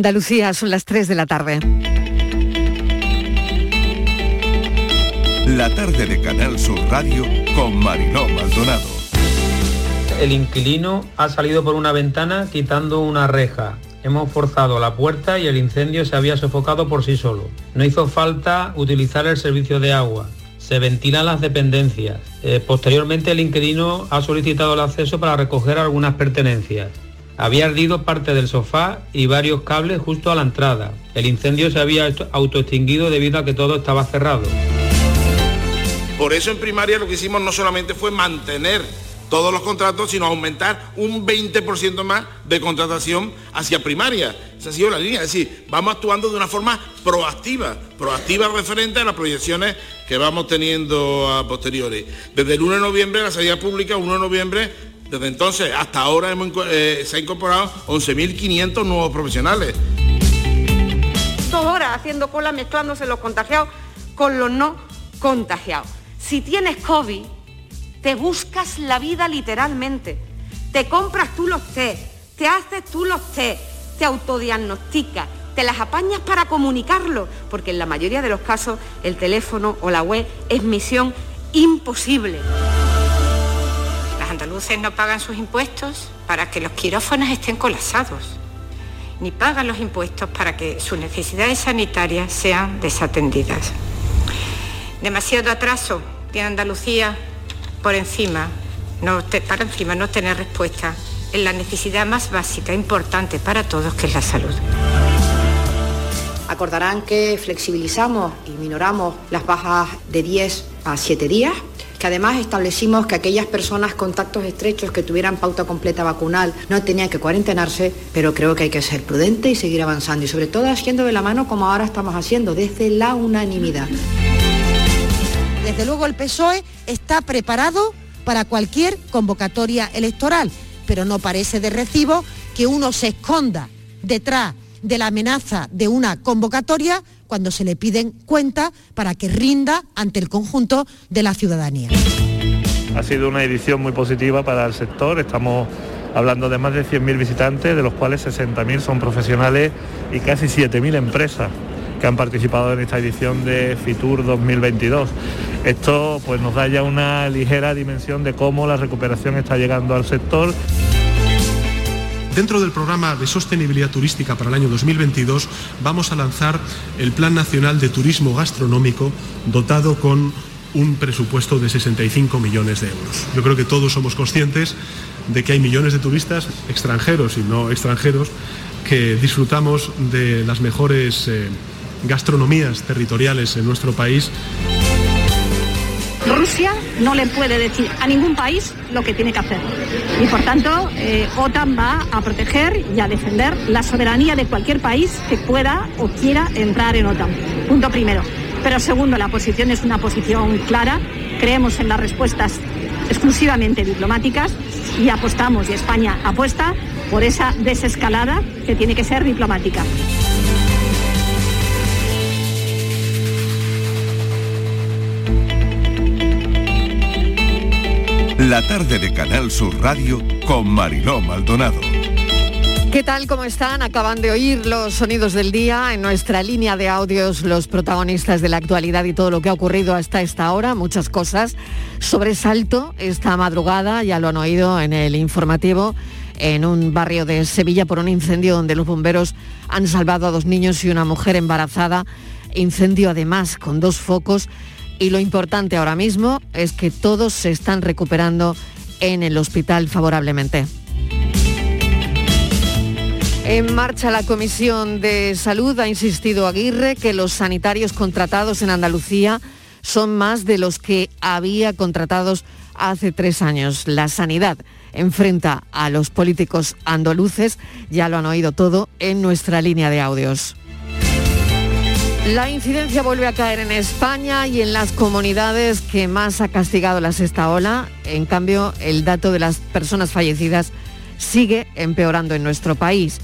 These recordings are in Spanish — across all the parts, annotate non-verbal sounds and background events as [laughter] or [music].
Andalucía son las 3 de la tarde. La tarde de Canal Sur Radio con Mariló Maldonado. El inquilino ha salido por una ventana quitando una reja. Hemos forzado la puerta y el incendio se había sofocado por sí solo. No hizo falta utilizar el servicio de agua. Se ventilan las dependencias. Eh, posteriormente el inquilino ha solicitado el acceso para recoger algunas pertenencias. Había ardido parte del sofá y varios cables justo a la entrada. El incendio se había autoextinguido debido a que todo estaba cerrado. Por eso en primaria lo que hicimos no solamente fue mantener todos los contratos, sino aumentar un 20% más de contratación hacia primaria. Esa ha sido la línea. Es decir, vamos actuando de una forma proactiva, proactiva referente a las proyecciones que vamos teniendo a posteriori. Desde el 1 de noviembre, la salida pública, 1 de noviembre, desde entonces hasta ahora eh, se han incorporado 11.500 nuevos profesionales. Dos horas haciendo cola mezclándose los contagiados con los no contagiados. Si tienes COVID, te buscas la vida literalmente. Te compras tú los test, te haces tú los test, te autodiagnosticas, te las apañas para comunicarlo, porque en la mayoría de los casos el teléfono o la web es misión imposible andaluces no pagan sus impuestos para que los quirófanos estén colapsados, ni pagan los impuestos para que sus necesidades sanitarias sean desatendidas. Demasiado atraso tiene Andalucía por encima, para encima no tener respuesta en la necesidad más básica, importante para todos, que es la salud. Acordarán que flexibilizamos y minoramos las bajas de 10 a 7 días que además establecimos que aquellas personas contactos estrechos que tuvieran pauta completa vacunal no tenían que cuarentenarse, pero creo que hay que ser prudente y seguir avanzando y sobre todo haciendo de la mano como ahora estamos haciendo, desde la unanimidad. Desde luego el PSOE está preparado para cualquier convocatoria electoral, pero no parece de recibo que uno se esconda detrás de la amenaza de una convocatoria cuando se le piden cuentas para que rinda ante el conjunto de la ciudadanía. Ha sido una edición muy positiva para el sector, estamos hablando de más de 100.000 visitantes, de los cuales 60.000 son profesionales y casi 7.000 empresas que han participado en esta edición de Fitur 2022. Esto pues, nos da ya una ligera dimensión de cómo la recuperación está llegando al sector. Dentro del programa de sostenibilidad turística para el año 2022 vamos a lanzar el Plan Nacional de Turismo Gastronómico dotado con un presupuesto de 65 millones de euros. Yo creo que todos somos conscientes de que hay millones de turistas extranjeros y no extranjeros que disfrutamos de las mejores eh, gastronomías territoriales en nuestro país. Rusia no le puede decir a ningún país lo que tiene que hacer. Y por tanto, eh, OTAN va a proteger y a defender la soberanía de cualquier país que pueda o quiera entrar en OTAN. Punto primero. Pero segundo, la posición es una posición clara. Creemos en las respuestas exclusivamente diplomáticas y apostamos, y España apuesta por esa desescalada que tiene que ser diplomática. La tarde de Canal Sur Radio con Mariló Maldonado. ¿Qué tal? ¿Cómo están? Acaban de oír los sonidos del día en nuestra línea de audios, los protagonistas de la actualidad y todo lo que ha ocurrido hasta esta hora, muchas cosas. Sobresalto esta madrugada, ya lo han oído en el informativo, en un barrio de Sevilla por un incendio donde los bomberos han salvado a dos niños y una mujer embarazada. Incendio además con dos focos y lo importante ahora mismo es que todos se están recuperando en el hospital favorablemente. En marcha la Comisión de Salud ha insistido Aguirre que los sanitarios contratados en Andalucía son más de los que había contratados hace tres años. La sanidad enfrenta a los políticos andaluces, ya lo han oído todo en nuestra línea de audios. La incidencia vuelve a caer en España y en las comunidades que más ha castigado la sexta ola. En cambio, el dato de las personas fallecidas sigue empeorando en nuestro país.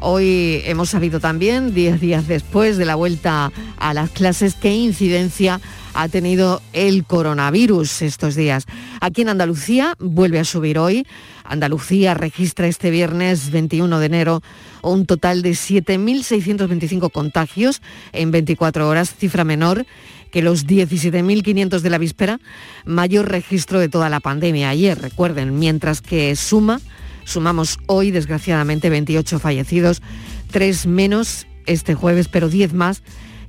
Hoy hemos sabido también, 10 días después de la vuelta a las clases, qué incidencia ha tenido el coronavirus estos días. Aquí en Andalucía vuelve a subir hoy. Andalucía registra este viernes 21 de enero un total de 7.625 contagios en 24 horas, cifra menor que los 17.500 de la víspera, mayor registro de toda la pandemia ayer, recuerden, mientras que suma, sumamos hoy desgraciadamente 28 fallecidos, 3 menos este jueves, pero 10 más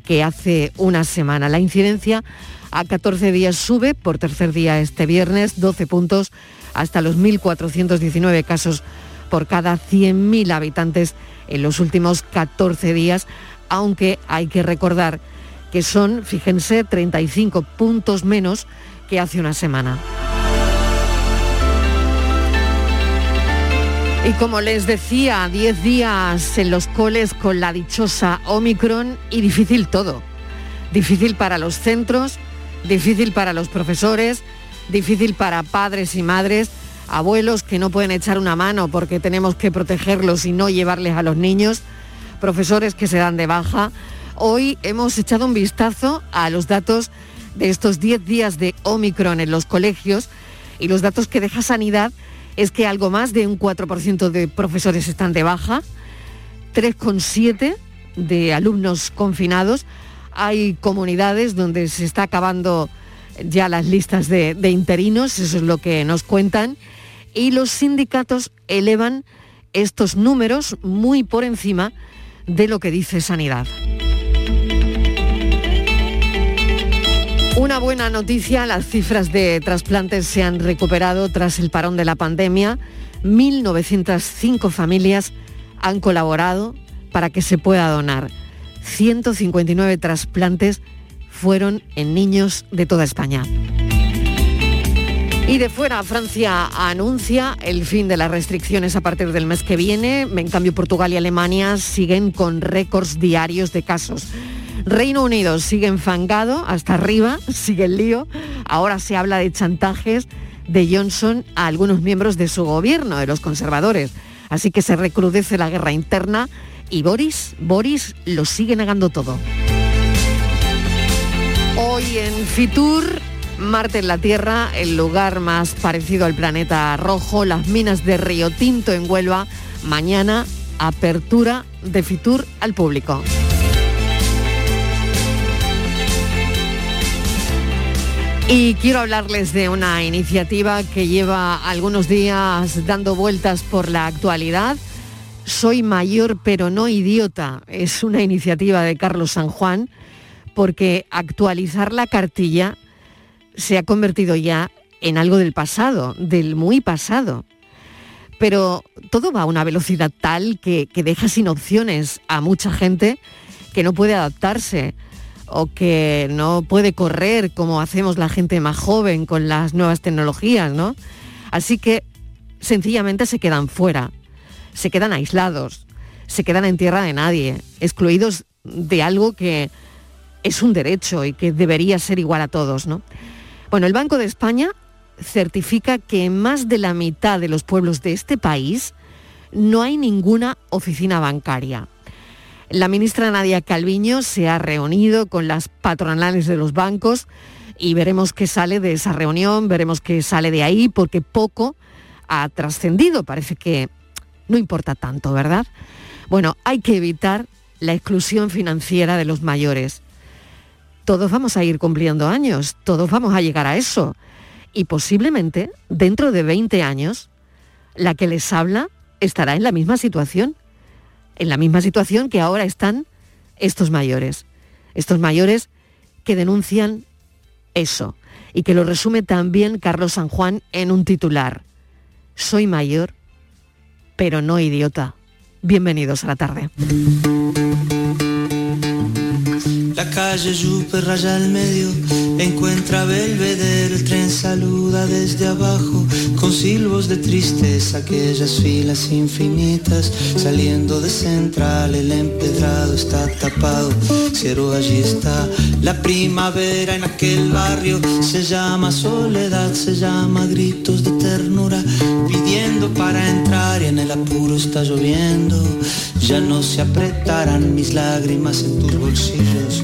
que hace una semana. La incidencia a 14 días sube por tercer día este viernes, 12 puntos hasta los 1.419 casos por cada 100.000 habitantes en los últimos 14 días, aunque hay que recordar que son, fíjense, 35 puntos menos que hace una semana. Y como les decía, 10 días en los coles con la dichosa Omicron y difícil todo. Difícil para los centros, difícil para los profesores, difícil para padres y madres, abuelos que no pueden echar una mano porque tenemos que protegerlos y no llevarles a los niños, profesores que se dan de baja, Hoy hemos echado un vistazo a los datos de estos 10 días de Omicron en los colegios y los datos que deja Sanidad es que algo más de un 4% de profesores están de baja, 3,7% de alumnos confinados. Hay comunidades donde se está acabando ya las listas de, de, interinos, eso es lo que nos cuentan, y los sindicatos elevan estos números muy por encima de lo que dice Sanidad. Una buena noticia, las cifras de trasplantes se han recuperado tras el parón de la pandemia. 1.905 familias han colaborado para que se pueda donar. 159 trasplantes fueron en niños de toda España. Y de fuera, Francia anuncia el fin de las restricciones a partir del mes que viene. En cambio, Portugal y Alemania siguen con récords diarios de casos. Reino Unido sigue enfangado hasta arriba, [laughs] sigue el lío. Ahora se habla de chantajes de Johnson a algunos miembros de su gobierno, de los conservadores. Así que se recrudece la guerra interna y Boris, Boris lo sigue negando todo. Hoy en Fitur, Marte en la Tierra, el lugar más parecido al planeta rojo, las minas de Río Tinto en Huelva. Mañana, apertura de Fitur al público. Y quiero hablarles de una iniciativa que lleva algunos días dando vueltas por la actualidad. Soy mayor pero no idiota. Es una iniciativa de Carlos San Juan porque actualizar la cartilla se ha convertido ya en algo del pasado, del muy pasado. Pero todo va a una velocidad tal que, que deja sin opciones a mucha gente que no puede adaptarse o que no puede correr como hacemos la gente más joven con las nuevas tecnologías, ¿no? Así que sencillamente se quedan fuera, se quedan aislados, se quedan en tierra de nadie, excluidos de algo que es un derecho y que debería ser igual a todos, ¿no? Bueno, el Banco de España certifica que en más de la mitad de los pueblos de este país no hay ninguna oficina bancaria. La ministra Nadia Calviño se ha reunido con las patronales de los bancos y veremos qué sale de esa reunión, veremos qué sale de ahí, porque poco ha trascendido. Parece que no importa tanto, ¿verdad? Bueno, hay que evitar la exclusión financiera de los mayores. Todos vamos a ir cumpliendo años, todos vamos a llegar a eso. Y posiblemente, dentro de 20 años, la que les habla estará en la misma situación en la misma situación que ahora están estos mayores. Estos mayores que denuncian eso y que lo resume también Carlos San Juan en un titular. Soy mayor, pero no idiota. Bienvenidos a la tarde. La calle super raya al medio, encuentra Belvedere, el tren saluda desde abajo, silbos de tristeza, aquellas filas infinitas, saliendo de central, el empedrado está tapado, cero allí está, la primavera en aquel barrio se llama soledad, se llama gritos de ternura, pidiendo para entrar y en el apuro está lloviendo, ya no se apretarán mis lágrimas en tus bolsillos,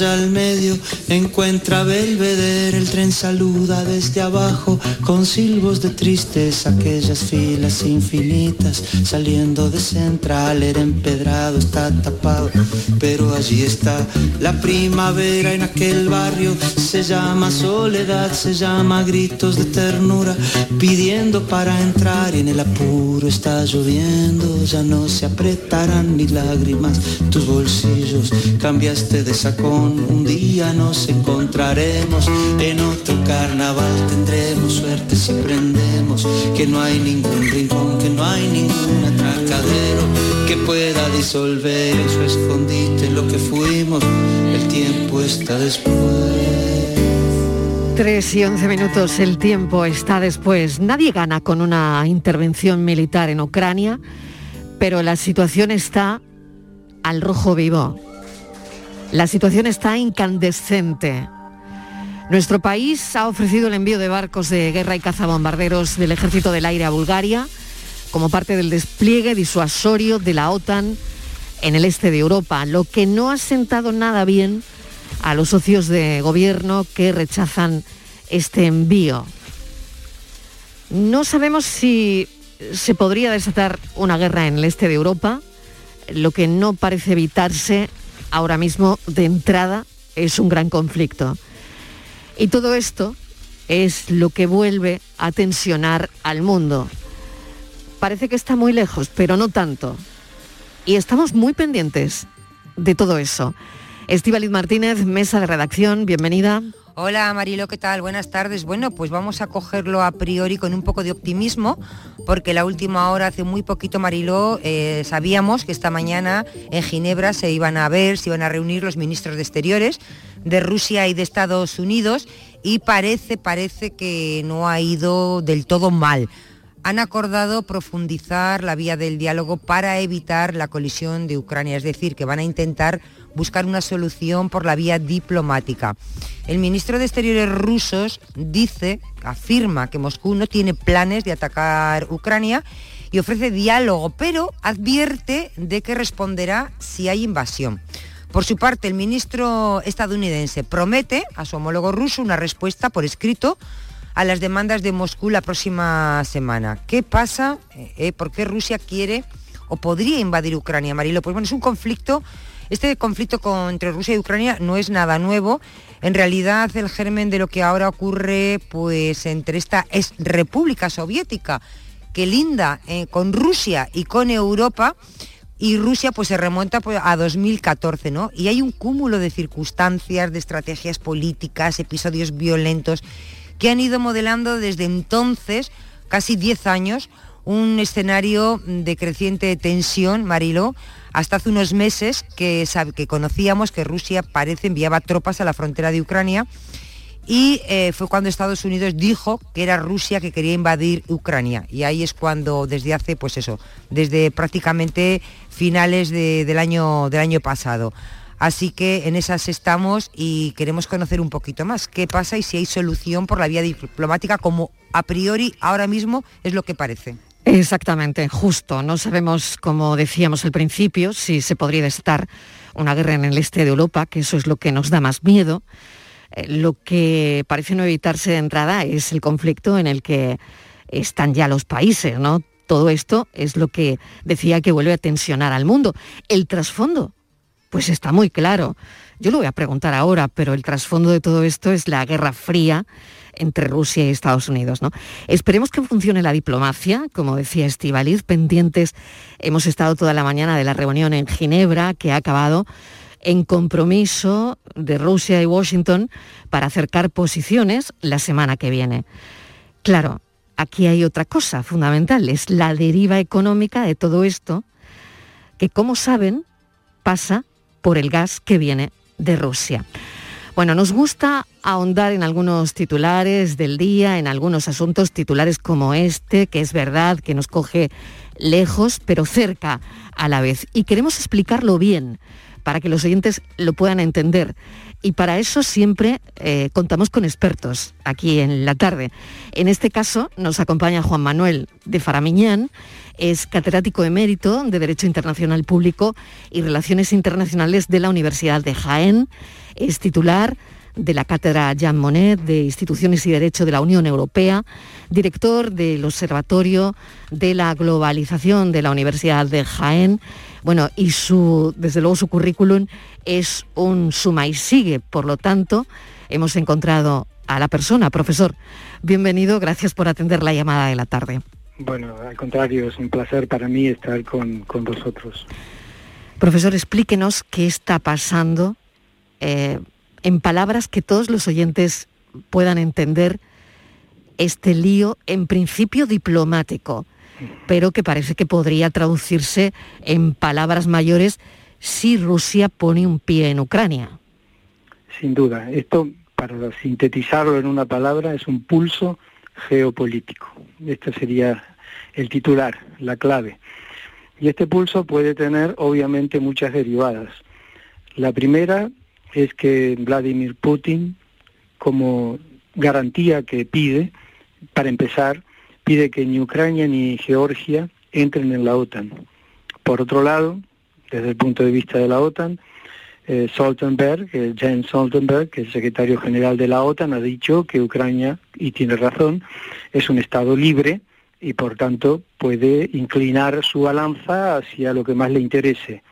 Al medio, encuentra Belvedere, el tren saluda desde abajo con silbos de tristeza, aquellas filas infinitas saliendo de central, era empedrado, está tapado, pero allí está la primavera en aquel barrio, se llama soledad, se llama gritos de ternura, pidiendo para entrar y en el apuro está lloviendo, ya no se apretarán ni lágrimas tus bolsillos, cambiaste de sacón, un día nos encontraremos, en otro carnaval tendremos suerte si prendemos, que no hay ningún rincón, que no hay ningún atracadero que pueda disolver en su escondite lo que fuimos, el tiempo está después. 3 y 11 minutos, el tiempo está después. Nadie gana con una intervención militar en Ucrania, pero la situación está al rojo vivo. La situación está incandescente. Nuestro país ha ofrecido el envío de barcos de guerra y cazabombarderos del Ejército del Aire a Bulgaria como parte del despliegue disuasorio de la OTAN en el este de Europa, lo que no ha sentado nada bien a los socios de gobierno que rechazan este envío. No sabemos si se podría desatar una guerra en el este de Europa, lo que no parece evitarse ahora mismo de entrada es un gran conflicto. Y todo esto es lo que vuelve a tensionar al mundo. Parece que está muy lejos, pero no tanto. Y estamos muy pendientes de todo eso. Estíbaliz Martínez, mesa de redacción, bienvenida. Hola Marilo, ¿qué tal? Buenas tardes. Bueno, pues vamos a cogerlo a priori con un poco de optimismo, porque la última hora, hace muy poquito Marilo, eh, sabíamos que esta mañana en Ginebra se iban a ver, se iban a reunir los ministros de Exteriores de Rusia y de Estados Unidos y parece, parece que no ha ido del todo mal han acordado profundizar la vía del diálogo para evitar la colisión de Ucrania, es decir, que van a intentar buscar una solución por la vía diplomática. El ministro de Exteriores rusos dice, afirma que Moscú no tiene planes de atacar Ucrania y ofrece diálogo, pero advierte de que responderá si hay invasión. Por su parte, el ministro estadounidense promete a su homólogo ruso una respuesta por escrito a las demandas de Moscú la próxima semana. ¿Qué pasa? Eh, ¿Por qué Rusia quiere o podría invadir Ucrania, Marilo? Pues bueno, es un conflicto, este conflicto entre Rusia y Ucrania no es nada nuevo. En realidad, el germen de lo que ahora ocurre pues, entre esta es República Soviética, que linda eh, con Rusia y con Europa, y Rusia pues se remonta pues, a 2014, ¿no? Y hay un cúmulo de circunstancias, de estrategias políticas, episodios violentos que han ido modelando desde entonces, casi 10 años, un escenario de creciente tensión, Mariló, hasta hace unos meses que, conocíamos que Rusia parece enviaba tropas a la frontera de Ucrania y eh, fue cuando Estados Unidos dijo que era Rusia que quería invadir Ucrania. Y ahí es cuando, desde hace, pues eso, desde prácticamente finales del, año, del año pasado. Así que en esas estamos y queremos conocer un poquito más qué pasa y si hay solución por la vía diplomática como a priori ahora mismo es lo que parece. Exactamente, justo. No sabemos, como decíamos al principio, si se podría estar una guerra en el este de Europa, que eso es lo que nos da más miedo. Eh, lo que parece no evitarse de entrada es el conflicto en el que están ya los países, ¿no? Todo esto es lo que decía que vuelve a tensionar al mundo. El trasfondo pues está muy claro. Yo lo voy a preguntar ahora, pero el trasfondo de todo esto es la Guerra Fría entre Rusia y Estados Unidos. ¿no? Esperemos que funcione la diplomacia, como decía Estivaliz, pendientes. Hemos estado toda la mañana de la reunión en Ginebra, que ha acabado en compromiso de Rusia y Washington para acercar posiciones la semana que viene. Claro, aquí hay otra cosa fundamental, es la deriva económica de todo esto, que como saben pasa por el gas que viene de Rusia. Bueno, nos gusta ahondar en algunos titulares del día, en algunos asuntos titulares como este, que es verdad que nos coge lejos, pero cerca a la vez. Y queremos explicarlo bien para que los oyentes lo puedan entender. Y para eso siempre eh, contamos con expertos aquí en la tarde. En este caso nos acompaña Juan Manuel de Faramiñán, es catedrático emérito de Derecho Internacional Público y Relaciones Internacionales de la Universidad de Jaén es titular de la Cátedra Jean Monnet de Instituciones y Derecho de la Unión Europea, director del Observatorio de la Globalización de la Universidad de Jaén. Bueno, y su, desde luego su currículum es un suma y sigue, por lo tanto, hemos encontrado a la persona. Profesor, bienvenido, gracias por atender la llamada de la tarde. Bueno, al contrario, es un placer para mí estar con, con vosotros. Profesor, explíquenos qué está pasando eh, en palabras que todos los oyentes puedan entender este lío en principio diplomático, pero que parece que podría traducirse en palabras mayores si Rusia pone un pie en Ucrania. Sin duda, esto para sintetizarlo en una palabra es un pulso geopolítico. Este sería el titular, la clave. Y este pulso puede tener obviamente muchas derivadas. La primera es que Vladimir Putin, como garantía que pide, para empezar, pide que ni Ucrania ni Georgia entren en la OTAN. Por otro lado, desde el punto de vista de la OTAN, eh, Stoltenberg, eh, Jens Stoltenberg, que es el secretario general de la OTAN, ha dicho que Ucrania, y tiene razón, es un Estado libre y por tanto puede inclinar su balanza hacia lo que más le interese.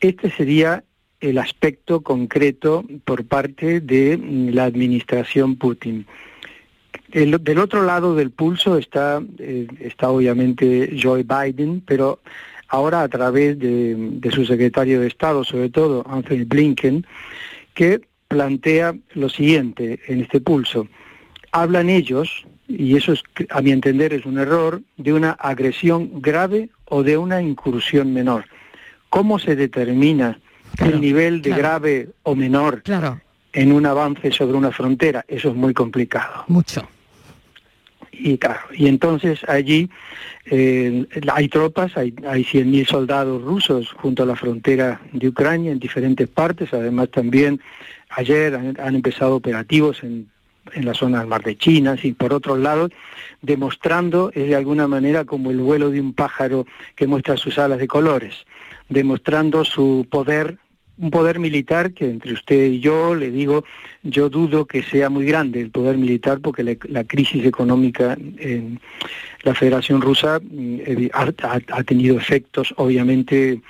Este sería el aspecto concreto por parte de la administración Putin. del otro lado del pulso está, eh, está obviamente Joe Biden, pero ahora a través de, de, su secretario de Estado, sobre todo Anthony Blinken, que plantea lo siguiente en este pulso. Hablan ellos, y eso es, a mi entender es un error, de una agresión grave o de una incursión menor. ¿Cómo se determina el nivel de grave o menor en un avance sobre una frontera. Eso es muy complicado. Mucho. Y claro, y entonces allí eh, hay tropas, hay, hay 100.000 soldados rusos junto a la frontera de Ucrania en diferentes partes. Además también ayer han, empezado operativos en, en la zona del mar de China, y por otro lado, demostrando es de alguna manera como el vuelo de un pájaro que muestra sus alas de colores, demostrando su poder un poder militar que entre usted y yo le digo, yo dudo que sea muy grande el poder militar porque la, crisis económica en la Federación Rusa mm, ha, tenido efectos obviamente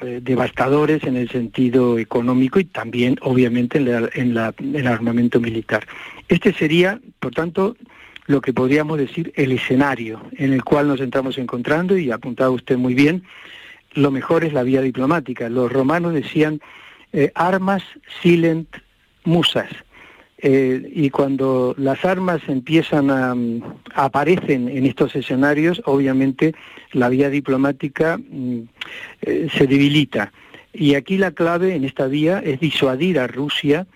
eh, devastadores en el sentido económico y también obviamente en, la, en el armamento militar. Este sería, por tanto, lo que podríamos decir el escenario en el cual nos estamos encontrando y apuntaba usted muy bien, lo mejor es la vía diplomática. Los romanos decían eh, armas silent musas. Eh, y cuando las armas empiezan a, aparecen en estos escenarios, obviamente la vía diplomática mm, eh, se debilita. Y aquí la clave en esta vía es disuadir a Rusia,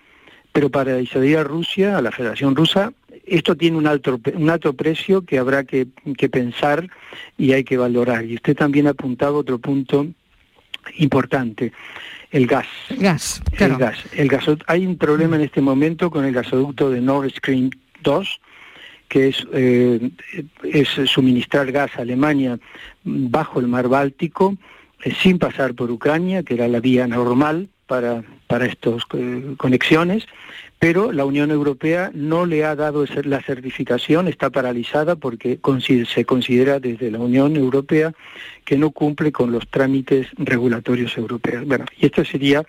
pero para disuadir a Rusia, a la Federación Rusa, esto tiene un alto, un alto precio que habrá que, que pensar y hay que valorar. Y usted también ha apuntado otro punto importante. El gas. Gas, El gas. El Hay un problema en este momento con el gasoducto de Nord Stream 2, que es, eh, es suministrar gas a Alemania bajo el mar Báltico, eh, sin pasar por Ucrania, que era la vía normal, para, para estas eh, conexiones, pero la Unión Europea no le ha dado la certificación, está paralizada porque se considera desde la Unión Europea que no cumple con los trámites regulatorios europeos. Bueno, y esto sería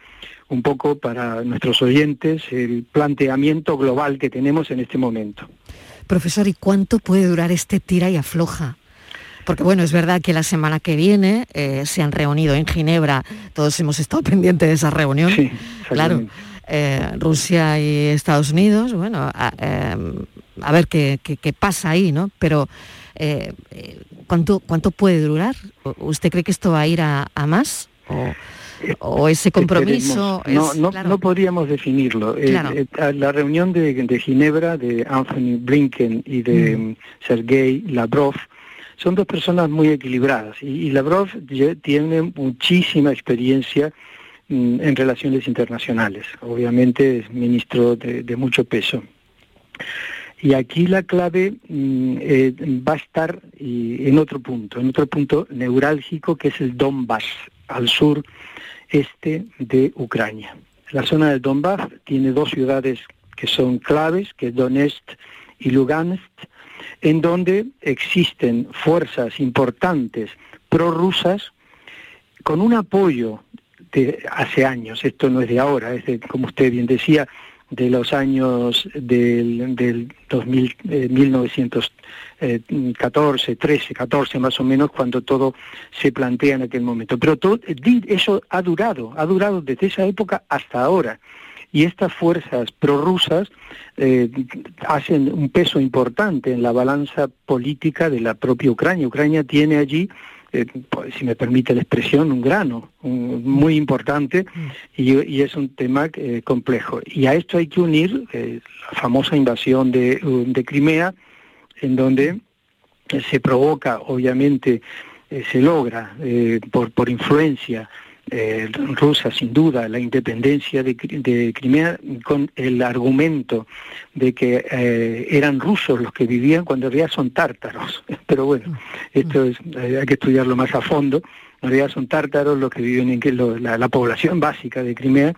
un poco para nuestros oyentes el planteamiento global que tenemos en este momento. Profesor, ¿y cuánto puede durar este tira y afloja? Porque bueno, es verdad que la semana que viene eh, se han reunido en Ginebra, todos hemos estado [laughs] pendientes de esa reunión. Sí, claro. Eh, Rusia y Estados Unidos, bueno, a, em, ver qué, pasa ahí, ¿no? Pero eh, ¿cuánto, ¿cuánto puede durar? ¿Usted cree que esto va a ir a, más? O, ese compromiso no, no, no, podríamos definirlo. la reunión de, Ginebra de Anthony Blinken y de mm. Sergei Lavrov son dos personas muy equilibradas y, Lavrov tiene muchísima experiencia mm, en relaciones internacionales. Obviamente es ministro de, mucho peso. Y aquí la clave mm, eh, va a estar en otro punto, en otro punto neurálgico que es el Donbass, al sur este de Ucrania. La zona del Donbass tiene dos ciudades que son claves, que es Donetsk y Lugansk, en donde existen fuerzas importantes prorrusas con un apoyo de hace años, esto no es de ahora, es de, como usted bien decía, de los años del, del 2000, 1914, 13, 14 más o menos, cuando todo se plantea en aquel momento. Pero todo, eso ha durado, ha durado desde esa época hasta ahora y estas fuerzas prorrusas eh, hacen un peso importante en la balanza política de la propia Ucrania. Ucrania tiene allí, eh, pues, si me permite la expresión, un grano muy importante y, es un tema eh, complejo. Y a esto hay que unir la famosa invasión de, de Crimea, en donde se provoca, obviamente, se logra por, por influencia eh, rusa, sin duda, la independencia de, Crimea con el argumento de que eh, eran rusos los que vivían cuando en realidad son tártaros. [laughs] Pero bueno, esto es, eh, hay que estudiarlo más a fondo. En realidad son tártaros los que viven en la, la población básica de Crimea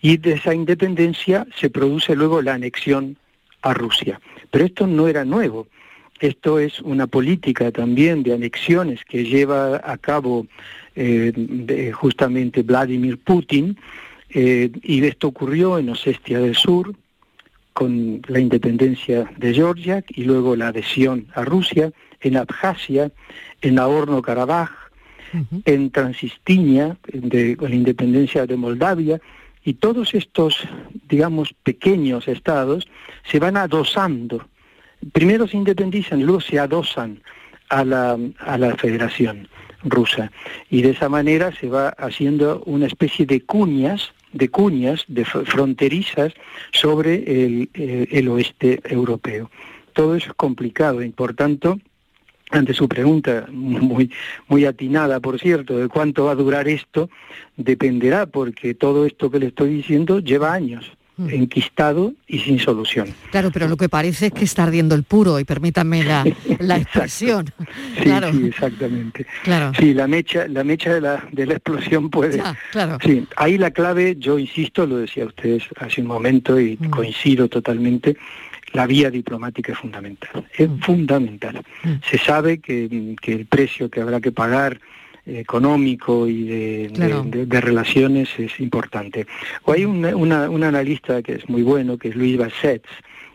y de esa independencia se produce luego la anexión a Rusia. Pero esto no era nuevo. Esto es una política también de anexiones que lleva a cabo eh, de justamente Vladimir Putin, eh, y esto ocurrió en Osestia del Sur, con la independencia de Georgia y luego la adhesión a Rusia, en Abjasia, en Nagorno-Karabaj, en Transistria, con la independencia de Moldavia, y todos estos, digamos, pequeños estados se van adosando. Primero se independizan y luego se adosan a la, a la federación rusa. Y de esa manera se va haciendo una especie de cuñas, de cuñas, de fronterizas sobre el, el, oeste europeo. Todo eso es complicado y por tanto, ante su pregunta [laughs] muy, muy atinada, por cierto, de cuánto va a durar esto, dependerá porque todo esto que le estoy diciendo lleva años. Mm. enquistado y sin solución. Claro, pero lo que parece es que está ardiendo el puro, y permítanme la, [laughs] la expresión. Sí, claro. sí, exactamente. Claro. Sí, la mecha, la mecha de la, de la explosión puede. claro. Sí, ahí la clave, yo insisto, lo decía ustedes hace un momento y mm. coincido totalmente, la vía diplomática es fundamental. Es mm. fundamental. Se sabe que, que el precio que habrá que pagar económico y de, relaciones es importante. O hay un, un analista que es muy bueno, que es Luis Bassett,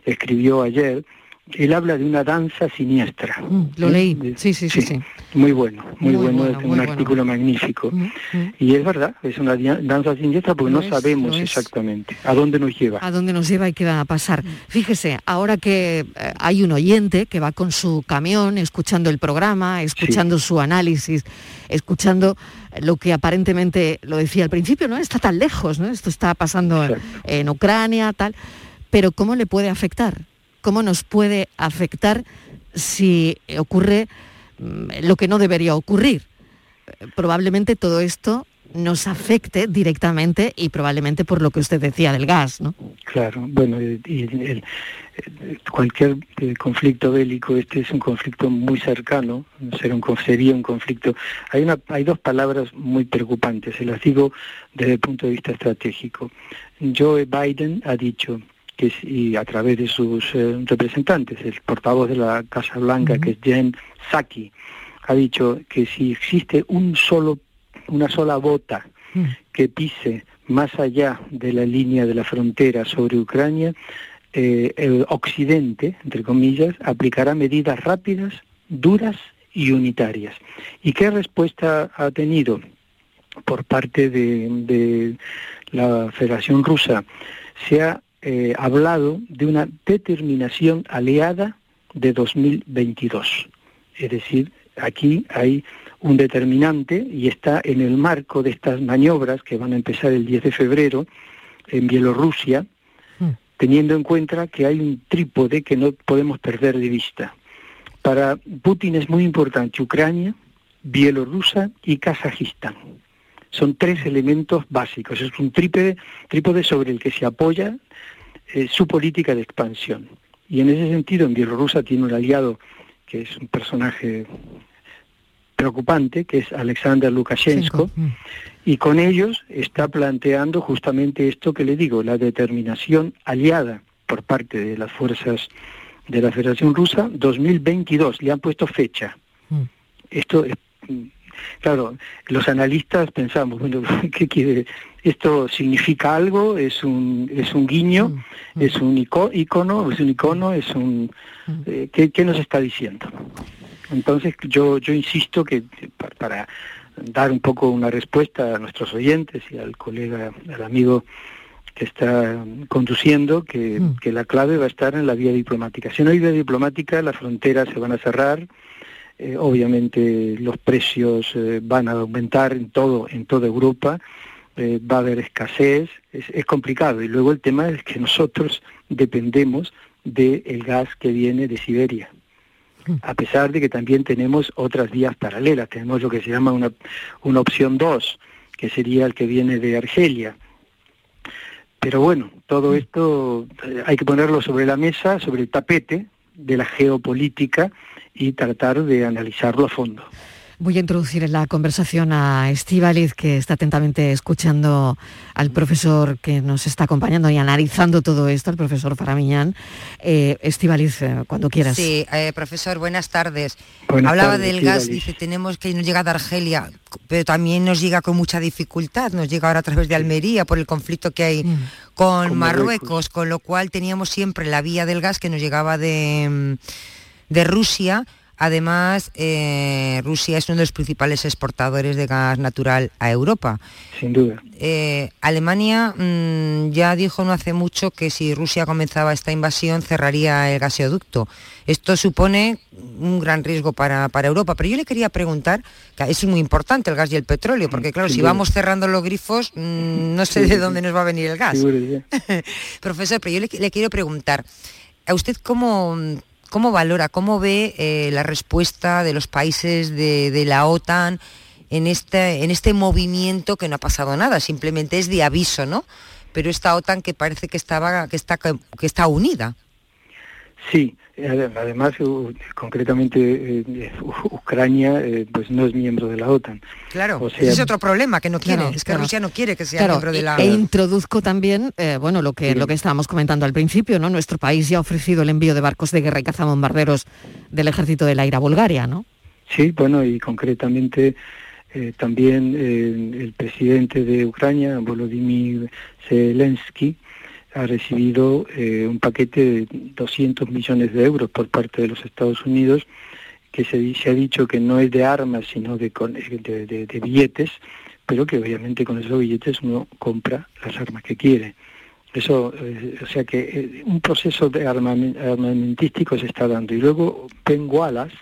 escribió ayer él habla de una danza siniestra. Mm, lo leí, sí, sí, sí, sí, Muy bueno, muy, bueno, es un artículo magnífico. Mm, mm. Y es verdad, es una danza siniestra porque no, sabemos exactamente a dónde nos lleva. A dónde nos lleva y qué va a pasar. Fíjese, ahora que eh, hay un oyente que va con su camión escuchando el programa, escuchando su análisis, escuchando lo que aparentemente, lo decía al principio, ¿no? Está tan lejos, ¿no? Esto está pasando en Ucrania, tal. Pero ¿cómo le puede afectar? Cómo nos puede afectar si ocurre mm, lo que no debería ocurrir. Probablemente todo esto nos afecte directamente y probablemente por lo que usted decía del gas, ¿no? Claro, bueno, y cualquier eh, conflicto bélico, este es un conflicto muy cercano, sería un conflicto. Hay, una, hay dos palabras muy preocupantes, se las digo desde el punto de vista estratégico. Joe Biden ha dicho que y a través de sus eh, representantes, el portavoz de la Casa Blanca, que es Jen Psaki, ha dicho que si existe un solo, una sola bota mm. que pise más allá de la línea de la frontera sobre Ucrania, eh, el Occidente, entre comillas, aplicará medidas rápidas, duras y unitarias. ¿Y qué respuesta ha tenido por parte de, la Federación Rusa? Se ha eh, hablado de una determinación aliada de 2022. Es decir, aquí hay un determinante y está en el marco de estas maniobras que van a empezar el 10 de febrero en Bielorrusia, teniendo en cuenta que hay un trípode que no podemos perder de vista. Para Putin es muy importante Ucrania, Bielorrusia y Kazajistán. Son tres elementos básicos. Es un trípode, trípode sobre el que se apoya eh, su política de expansión. Y en ese sentido, en Bielorrusia tiene un aliado que es un personaje preocupante, que es Alexander Lukashenko, y con ellos está planteando justamente esto que le digo, la determinación aliada por parte de las fuerzas de la Federación Rusa, 2022, le han puesto fecha. Mm. Esto es, mm, claro, los analistas pensamos, bueno, [laughs] ¿qué quiere? ¿Esto significa algo? ¿Es un, es un guiño? ¿Es un icono? ¿Es un icono? ¿Es un, eh, ¿qué, ¿Qué nos está diciendo? Entonces yo, yo insisto que para, dar un poco una respuesta a nuestros oyentes y al colega, al amigo que está conduciendo, que, mm. que, la clave va a estar en la vía diplomática. Si no hay vía diplomática, las fronteras se van a cerrar, eh, obviamente los precios eh, van a aumentar en todo, en toda Europa, eh, va a haber escasez, es, es, complicado. Y luego el tema es que nosotros dependemos del gas que viene de Siberia a pesar de que también tenemos otras vías paralelas. Tenemos lo que se llama una, una opción 2, que sería el que viene de Argelia. Pero bueno, todo mm. esto eh, hay que ponerlo sobre la mesa, sobre el tapete de la geopolítica y tratar de analizarlo a fondo. Voy a introducir en la conversación a Estíbaliz, que está atentamente escuchando al profesor que nos está acompañando y analizando todo esto, al profesor Faramiñán. Eh, Estíbaliz, eh, cuando quieras. Sí, eh, profesor, buenas tardes. Hablaba del gas, dice, tenemos que nos llega de Argelia, pero también nos llega con mucha dificultad, nos llega ahora a través de Almería por el conflicto que hay mm. con, Marruecos, con lo cual teníamos siempre la vía del gas que nos llegaba de, de Rusia Además, eh, Rusia es uno de los principales exportadores de gas natural a Europa. Sin duda. Eh, Alemania mm, ya dijo no hace mucho que si Rusia comenzaba esta invasión cerraría el gasoducto. Esto supone un gran riesgo para, Europa. Pero yo le quería preguntar, que es muy importante el gas y el petróleo, porque claro, si vamos cerrando los grifos, mm, no sé de dónde nos va a venir el gas. [laughs] Profesor, pero yo le, le quiero preguntar, ¿a usted cómo ¿Cómo valora, cómo ve eh, la respuesta de los países de, la OTAN en este, en este movimiento que no ha pasado nada, simplemente es de aviso, ¿no? Pero esta OTAN que parece que, estaba, que, está, que está unida. Sí, además concretamente eh, Ucrania eh, pues no es miembro de la OTAN. Claro, ese es otro problema que no quiere, es que Rusia no quiere que sea miembro de la E introduzco también, eh, bueno, lo que, lo que estábamos comentando al principio, ¿no? Nuestro país ya ha ofrecido el envío de barcos de guerra y cazabombarderos del ejército del aire a Bulgaria, ¿no? Sí, bueno, y concretamente también el presidente de Ucrania, Volodymyr Zelensky, ha recibido eh, un paquete de 200 millones de euros por parte de los Estados Unidos, que se, se ha dicho que no es de armas, sino de, de, billetes, pero que obviamente con esos billetes uno compra las armas que quiere. Eso, eh, o sea que eh, un proceso de armamentístico se está dando. Y luego Ben Wallace,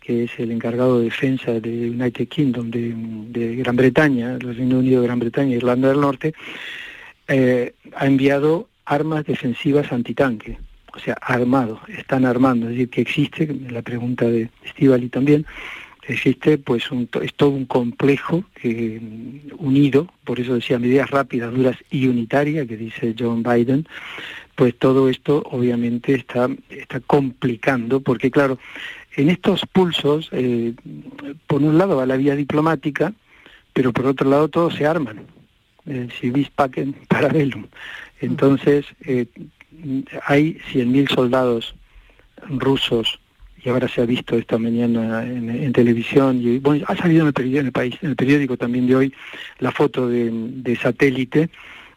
que es el encargado de defensa de United Kingdom, de, de Gran Bretaña, el Reino Unido de Gran Bretaña e Irlanda del Norte, eh, ha enviado armas defensivas antitanque, o sea, armado, están armando, es decir, que existe, la pregunta de Estivali también, existe pues un, es todo un complejo eh, unido, por eso decía medidas rápidas, duras y unitarias, que dice John Biden, pues todo esto obviamente está, está complicando, porque claro, en estos pulsos, eh, por un lado va la vía diplomática, pero por otro lado todos se arman, eh, si vis pacem [laughs] parabellum. Entonces, eh, hay 100.000 soldados rusos y ahora se ha visto esta mañana en, televisión y bueno, ha salido en el, periódico, en el país, en el periódico también de hoy la foto de, satélite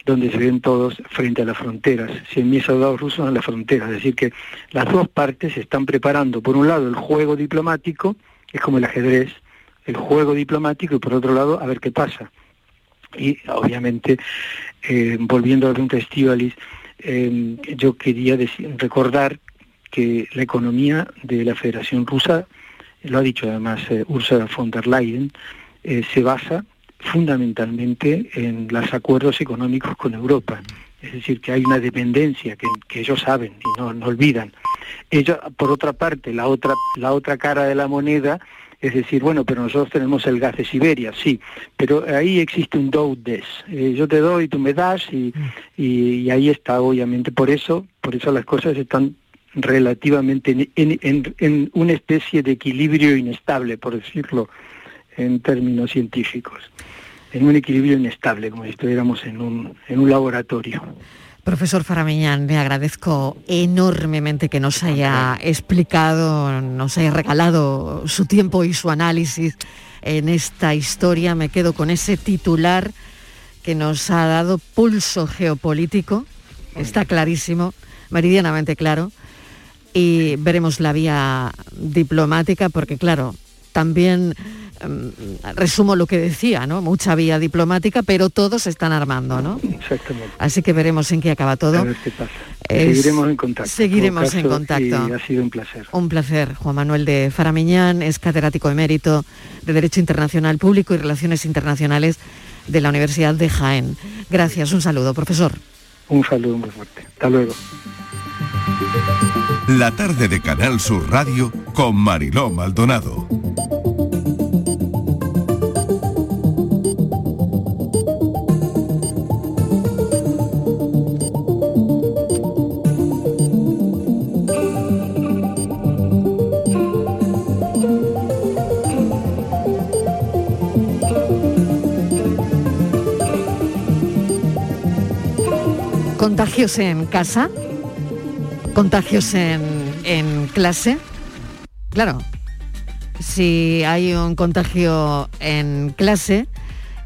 donde se ven todos frente a las fronteras, 100.000 soldados rusos en la frontera, es decir que las dos partes se están preparando, por un lado el juego diplomático, es como el ajedrez, el juego diplomático y por otro lado a ver qué pasa. Y obviamente, eh, volviendo a un Estivalis, eh, yo quería recordar que la economía de la Federación Rusa, lo ha dicho además eh, Ursula von der Leyen, se basa fundamentalmente en los acuerdos económicos con Europa. Es decir, que hay una dependencia que, ellos saben y no, no, olvidan. Ellos, por otra parte, la otra, la otra cara de la moneda es decir, bueno, pero nosotros tenemos el gas de Siberia, sí, pero ahí existe un do des. Eh, yo te doy, tú me das y, y, ahí está, obviamente. Por eso, por eso las cosas están relativamente en, una especie de equilibrio inestable, por decirlo en términos científicos, en un equilibrio inestable, como si estuviéramos en un, en un laboratorio. Profesor Faramiñán, le agradezco enormemente que nos haya explicado, nos haya regalado su tiempo y su análisis en esta historia. Me quedo con ese titular que nos ha dado pulso geopolítico, está clarísimo, meridianamente claro y veremos la vía diplomática porque claro, también em, resumo lo que decía, ¿no? Mucha vía diplomática, pero todos se están armando, ¿no? Exactamente. Así que veremos en qué acaba todo. A ver qué pasa. seguiremos en contacto. Seguiremos en contacto. ha sido un placer. Un placer. Juan Manuel de Faramiñán es catedrático emérito de Derecho Internacional Público y Relaciones Internacionales de la Universidad de Jaén. Gracias, un saludo, profesor. Un saludo muy fuerte. Hasta luego. La tarde de Canal Sur Radio con Mariló Maldonado. Contagios en casa, contagios en, clase. Claro, si hay un contagio en clase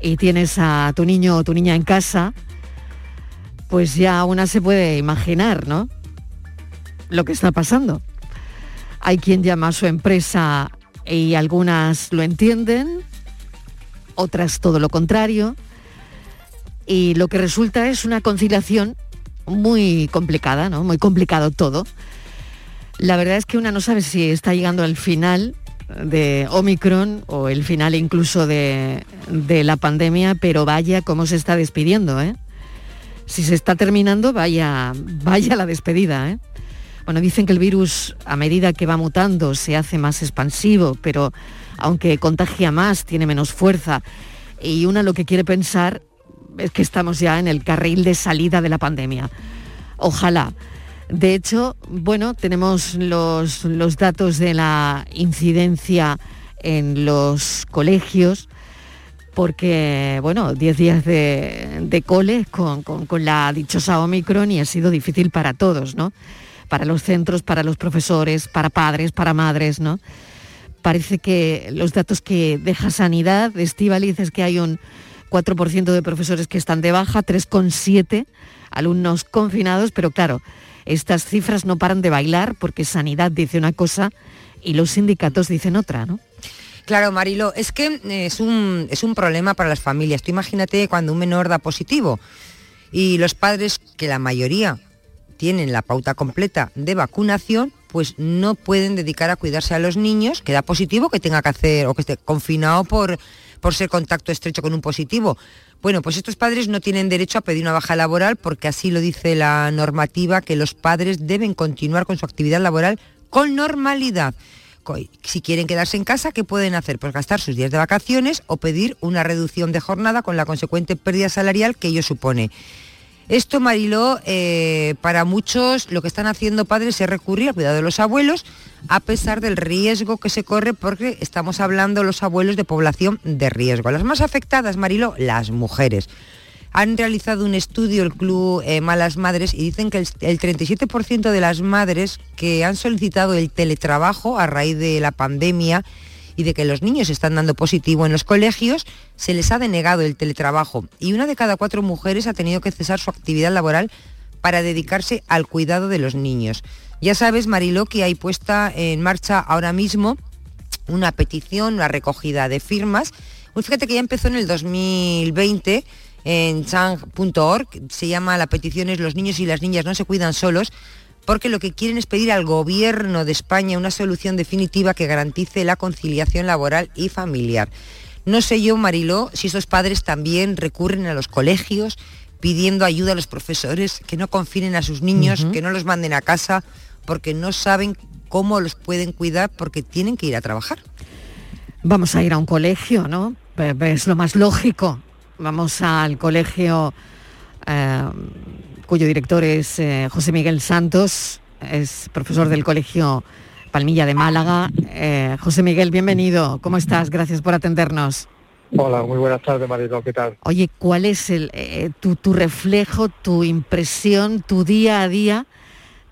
y tienes a tu niño o tu niña en casa, pues ya una se puede imaginar, ¿no? Lo que está pasando. Hay quien llama a su empresa y algunas lo entienden, otras todo lo contrario. Y lo que resulta es una conciliación muy complicada, ¿no? Muy complicado todo. La verdad es que una no sabe si está llegando al final de Omicron o el final incluso de, la pandemia, pero vaya cómo se está despidiendo, ¿eh? Si se está terminando, vaya, vaya la despedida, ¿eh? Bueno, dicen que el virus a medida que va mutando se hace más expansivo, pero aunque contagia más, tiene menos fuerza. Y una lo que quiere pensar es que estamos ya en el carril de salida de la pandemia. Ojalá. De hecho, bueno, tenemos los, datos de la incidencia en los colegios, porque, bueno, 10 días de, de cole con, con, la dichosa Omicron y ha sido difícil para todos, ¿no? Para los centros, para los profesores, para padres, para madres, ¿no? Parece que los datos que deja Sanidad, Estivaliz, es que hay un 4% de profesores que están de baja, 3,7 alumnos confinados, pero claro, estas cifras no paran de bailar porque Sanidad dice una cosa y los sindicatos dicen otra, ¿no? Claro, Marilo, es que es un, es un problema para las familias. Tú imagínate cuando un menor da positivo y los padres, que la mayoría tienen la pauta completa de vacunación, pues no pueden dedicar a cuidarse a los niños que da positivo, que tenga que hacer o que esté confinado por por ser contacto estrecho con un positivo. Bueno, pues estos padres no tienen derecho a pedir una baja laboral porque así lo dice la normativa que los padres deben continuar con su actividad laboral con normalidad. Si quieren quedarse en casa, ¿qué pueden hacer? Pues gastar sus días de vacaciones o pedir una reducción de jornada con la consecuente pérdida salarial que ello supone. Esto, Mariló, eh, para muchos lo que están haciendo padres es recurrir al cuidado de los abuelos, a pesar del riesgo que se corre, porque estamos hablando los abuelos de población de riesgo. Las más afectadas, Mariló, las mujeres. Han realizado un estudio el Club eh, Malas Madres y dicen que el, el 37% de las madres que han solicitado el teletrabajo a raíz de la pandemia y de que los niños están dando positivo en los colegios, se les ha denegado el teletrabajo y una de cada cuatro mujeres ha tenido que cesar su actividad laboral para dedicarse al cuidado de los niños. Ya sabes, Mariló, que hay puesta en marcha ahora mismo una petición, una recogida de firmas. Pues fíjate que ya empezó en el 2020 en chang.org, se llama la petición es Los niños y las niñas no se cuidan solos, porque lo que quieren es pedir al gobierno de España una solución definitiva que garantice la conciliación laboral y familiar. No sé yo, Mariló, si esos padres también recurren a los colegios pidiendo ayuda a los profesores, que no confinen a sus niños, que no los manden a casa, porque no saben cómo los pueden cuidar porque tienen que ir a trabajar. Vamos a ir a un colegio, ¿no? Es lo más lógico. Vamos al colegio eh, cuyo director es eh, José Miguel Santos, es profesor del Colegio Palmilla de Málaga. Eh, José Miguel, bienvenido. ¿Cómo estás? Gracias por atendernos. Hola, muy buenas tardes, Marilo. ¿Qué tal? Oye, ¿cuál es el, eh, tu, tu reflejo, tu impresión, tu día a día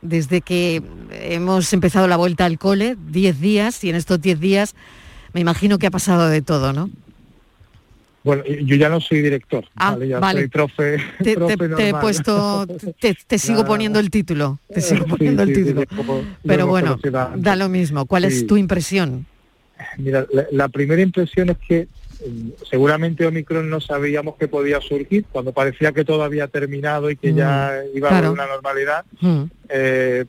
desde que hemos empezado la vuelta al cole? Diez días y en estos diez días me imagino que ha pasado de todo, ¿no? Bueno, yo ya no soy director, Ah, ¿vale? ya vale. soy profe. Te, [laughs] profe te- te he puesto, te, te [laughs] sigo poniendo el título, te sigo [laughs] poniendo sí, el sí, título. como Pero bueno, da lo mismo. ¿Cuál es tu impresión? Mira, la, la primera impresión es que mm, seguramente Omicron no sabíamos que podía surgir cuando parecía que todo había terminado y que ya Mm, iba claro. a haber una normalidad. Mm. eh,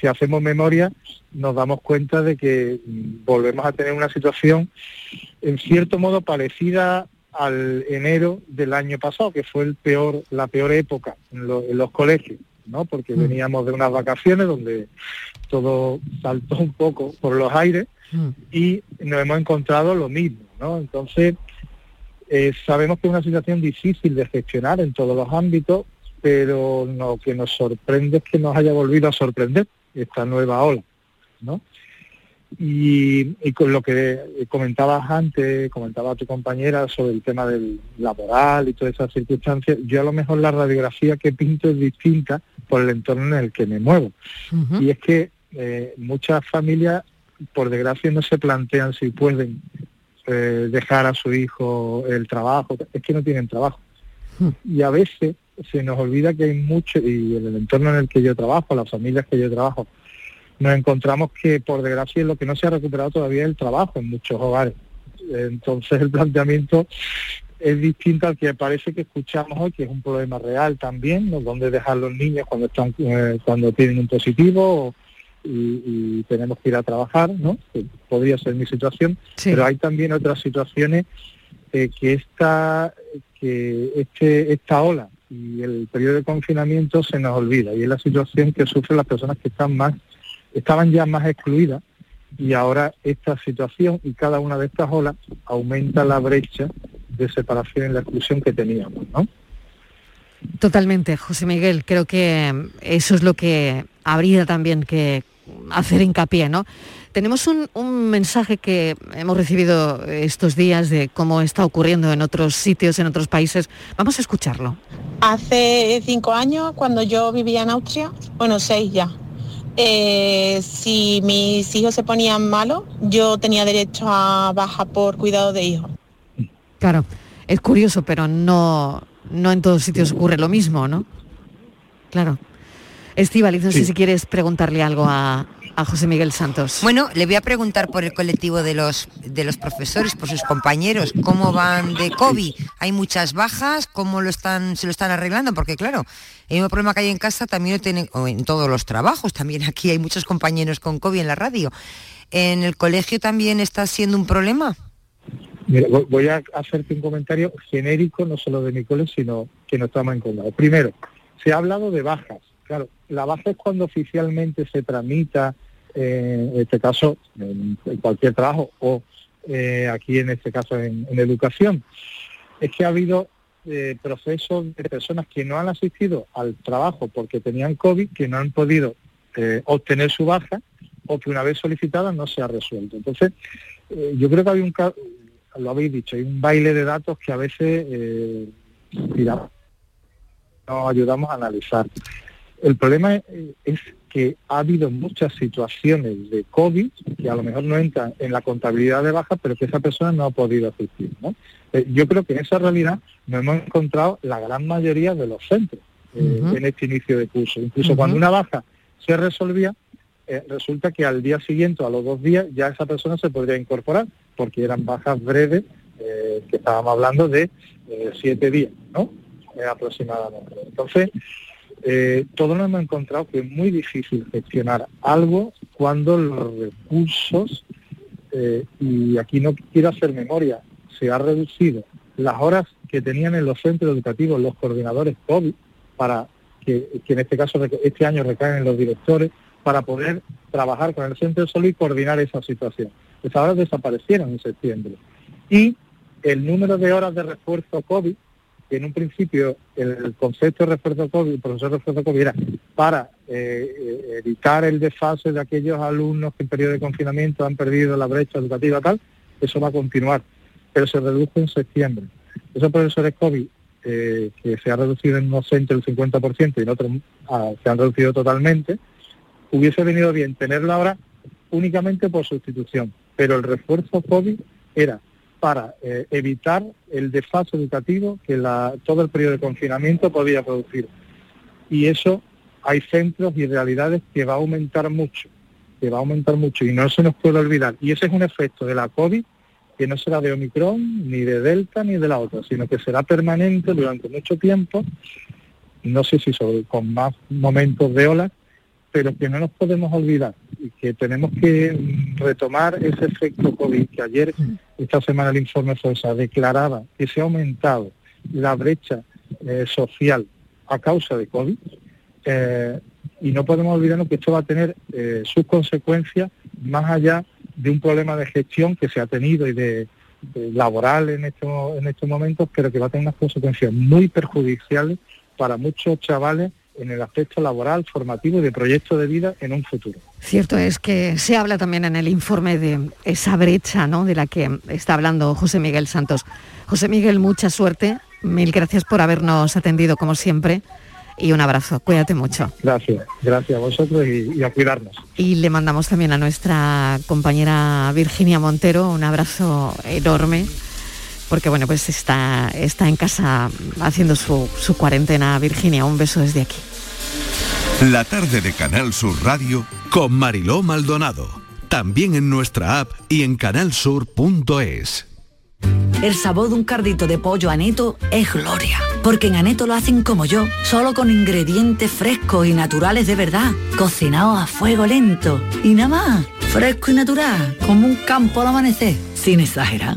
si hacemos memoria, nos damos cuenta de que volvemos a tener una situación en cierto modo parecida al enero del año pasado, que fue el peor, la peor época en, lo- en los colegios, ¿no? Porque Mm. veníamos de unas vacaciones donde todo saltó un poco por los aires Mm. y nos hemos encontrado lo mismo, ¿no? Entonces, eh, sabemos que es una situación difícil de gestionar en todos los ámbitos, pero lo que nos sorprende es que nos haya volvido a sorprender esta nueva ola, ¿no? Y, y con lo que comentabas antes, comentaba tu compañera sobre el tema del laboral y todas esas circunstancias, yo a lo mejor la radiografía que pinto es distinta por el entorno en el que me muevo. Y es que eh, muchas familias, por desgracia, no se plantean si pueden eh, dejar a su hijo el trabajo, es que no tienen trabajo. Y a veces se nos olvida que hay mucho, y en el entorno en el que yo trabajo, las familias que yo trabajo, nos encontramos que por desgracia lo que no se ha recuperado todavía es el trabajo en muchos hogares. Entonces el planteamiento es distinto al que parece que escuchamos hoy, que es un problema real también, ¿no? Dónde dejar los niños cuando están eh, cuando tienen un positivo o- y, y tenemos que ir a trabajar, ¿no? Que podría ser mi situación, Sí. pero hay también otras situaciones eh, que esta que este esta ola y el periodo de confinamiento se nos olvida y es la situación que sufren las personas que están más estaban ya más excluidas y ahora esta situación y cada una de estas olas aumenta la brecha de separación y la exclusión que teníamos, ¿no? Totalmente, José Miguel. Creo que mm, eso es lo que habría también que hacer hincapié, ¿no? Tenemos un, un mensaje que hemos recibido estos días de cómo está ocurriendo en otros sitios, en otros países. Vamos a escucharlo. Hace cinco años, cuando yo vivía en Austria, bueno, seis ya, eh, si mis hijos se ponían malos, yo tenía derecho a baja por cuidado de hijos. Claro, es curioso, pero no, no en todos sitios ocurre lo mismo, ¿no? Claro. Estíbaliz, no sé Sí. si quieres preguntarle algo a, a José Miguel Santos. Bueno, le voy a preguntar por el colectivo de los de los profesores, por sus compañeros, cómo van de COVID. Hay muchas bajas, cómo lo están se lo están arreglando, porque claro, el mismo problema que hay en casa también lo tienen o en todos los trabajos. También aquí hay muchos compañeros con COVID en la radio. En el colegio también está siendo un problema. Mira, voy- a hacerte un comentario genérico, no solo de mi cole, sino que nos estamos encontrando. Primero, se ha hablado de bajas. Claro, la baja es cuando oficialmente se tramita eh, en este caso en, cualquier trabajo o eh, aquí en este caso en, educación, es que ha habido eh, procesos de personas que no han asistido al trabajo porque tenían COVID, que no han podido obtener su baja o que una vez solicitada no se ha resuelto. Entonces, yo creo que hay un lo habéis dicho, hay un baile de datos que a veces nos ayudamos a analizar. El problema es, que ha habido muchas situaciones de COVID que a lo mejor no entran en la contabilidad de baja, pero que esa persona no ha podido asistir. Eh, yo creo que en esa realidad nos hemos encontrado la gran mayoría de los centros eh, en este inicio de curso. Incluso cuando una baja se resolvía, eh, resulta que al día siguiente, a los dos días, ya esa persona se podría incorporar, porque eran bajas breves, que estábamos hablando de siete días, ¿no? aproximadamente. Entonces, eh, todos hemos encontrado que es muy difícil gestionar algo cuando los recursos, eh, y aquí no quiero hacer memoria, se ha reducido las horas que tenían en los centros educativos los coordinadores COVID, para que, en este caso este año recaen en los directores, para poder trabajar con el centro de salud y coordinar esa situación. Esas horas desaparecieron en septiembre. Y el número de horas de refuerzo COVID en un principio el concepto de refuerzo COVID, el profesor refuerzo COVID era para eh, eh, evitar el desfase de aquellos alumnos que en periodo de confinamiento han perdido la brecha educativa tal, eso va a continuar, pero se redujo en septiembre. Esos profesores COVID eh, que se ha reducido en unos centros el 50% y en otros ah, se han reducido totalmente, hubiese venido bien tenerlo ahora únicamente por sustitución, pero el refuerzo COVID era para eh, evitar el desfase educativo que todo el periodo de confinamiento podía producir. Y eso hay centros y realidades que va a aumentar mucho, que va a aumentar mucho y no se nos puede olvidar. Y ese es un efecto de la COVID que no será de Omicron, ni de Delta, ni de la otra, sino que será permanente durante mucho tiempo, no sé si sobre, con más momentos de olas, pero que no nos podemos olvidar y que tenemos que retomar ese efecto COVID que ayer, esta semana el informe FOSA declaraba que se ha aumentado la brecha eh, social a causa de COVID eh, y no podemos olvidarnos que esto va a tener eh, sus consecuencias más allá de un problema de gestión que se ha tenido y de, laboral en estos, en estos momentos, pero que va a tener unas consecuencias muy perjudiciales para muchos chavales en el aspecto laboral, formativo y de proyecto de vida en un futuro. Cierto es que se habla también en el informe de esa brecha ¿no? de la que está hablando José Miguel Santos. José Miguel, mucha suerte. Mil gracias por habernos atendido como siempre y un abrazo. Cuídate mucho. Gracias, gracias a vosotros y, a cuidarnos. Y le mandamos también a nuestra compañera Virginia Montero un abrazo enorme porque bueno, pues está, está en casa haciendo su, su cuarentena. Virginia, un beso desde aquí. La tarde de Canal Sur Radio con Mariló Maldonado. También en nuestra app y en canalsur.es. El sabor de un cardito de pollo aneto es gloria, porque en aneto lo hacen como yo, solo con ingredientes frescos y naturales de verdad, cocinados a fuego lento y nada más, fresco y natural, como un campo al amanecer, sin exagerar.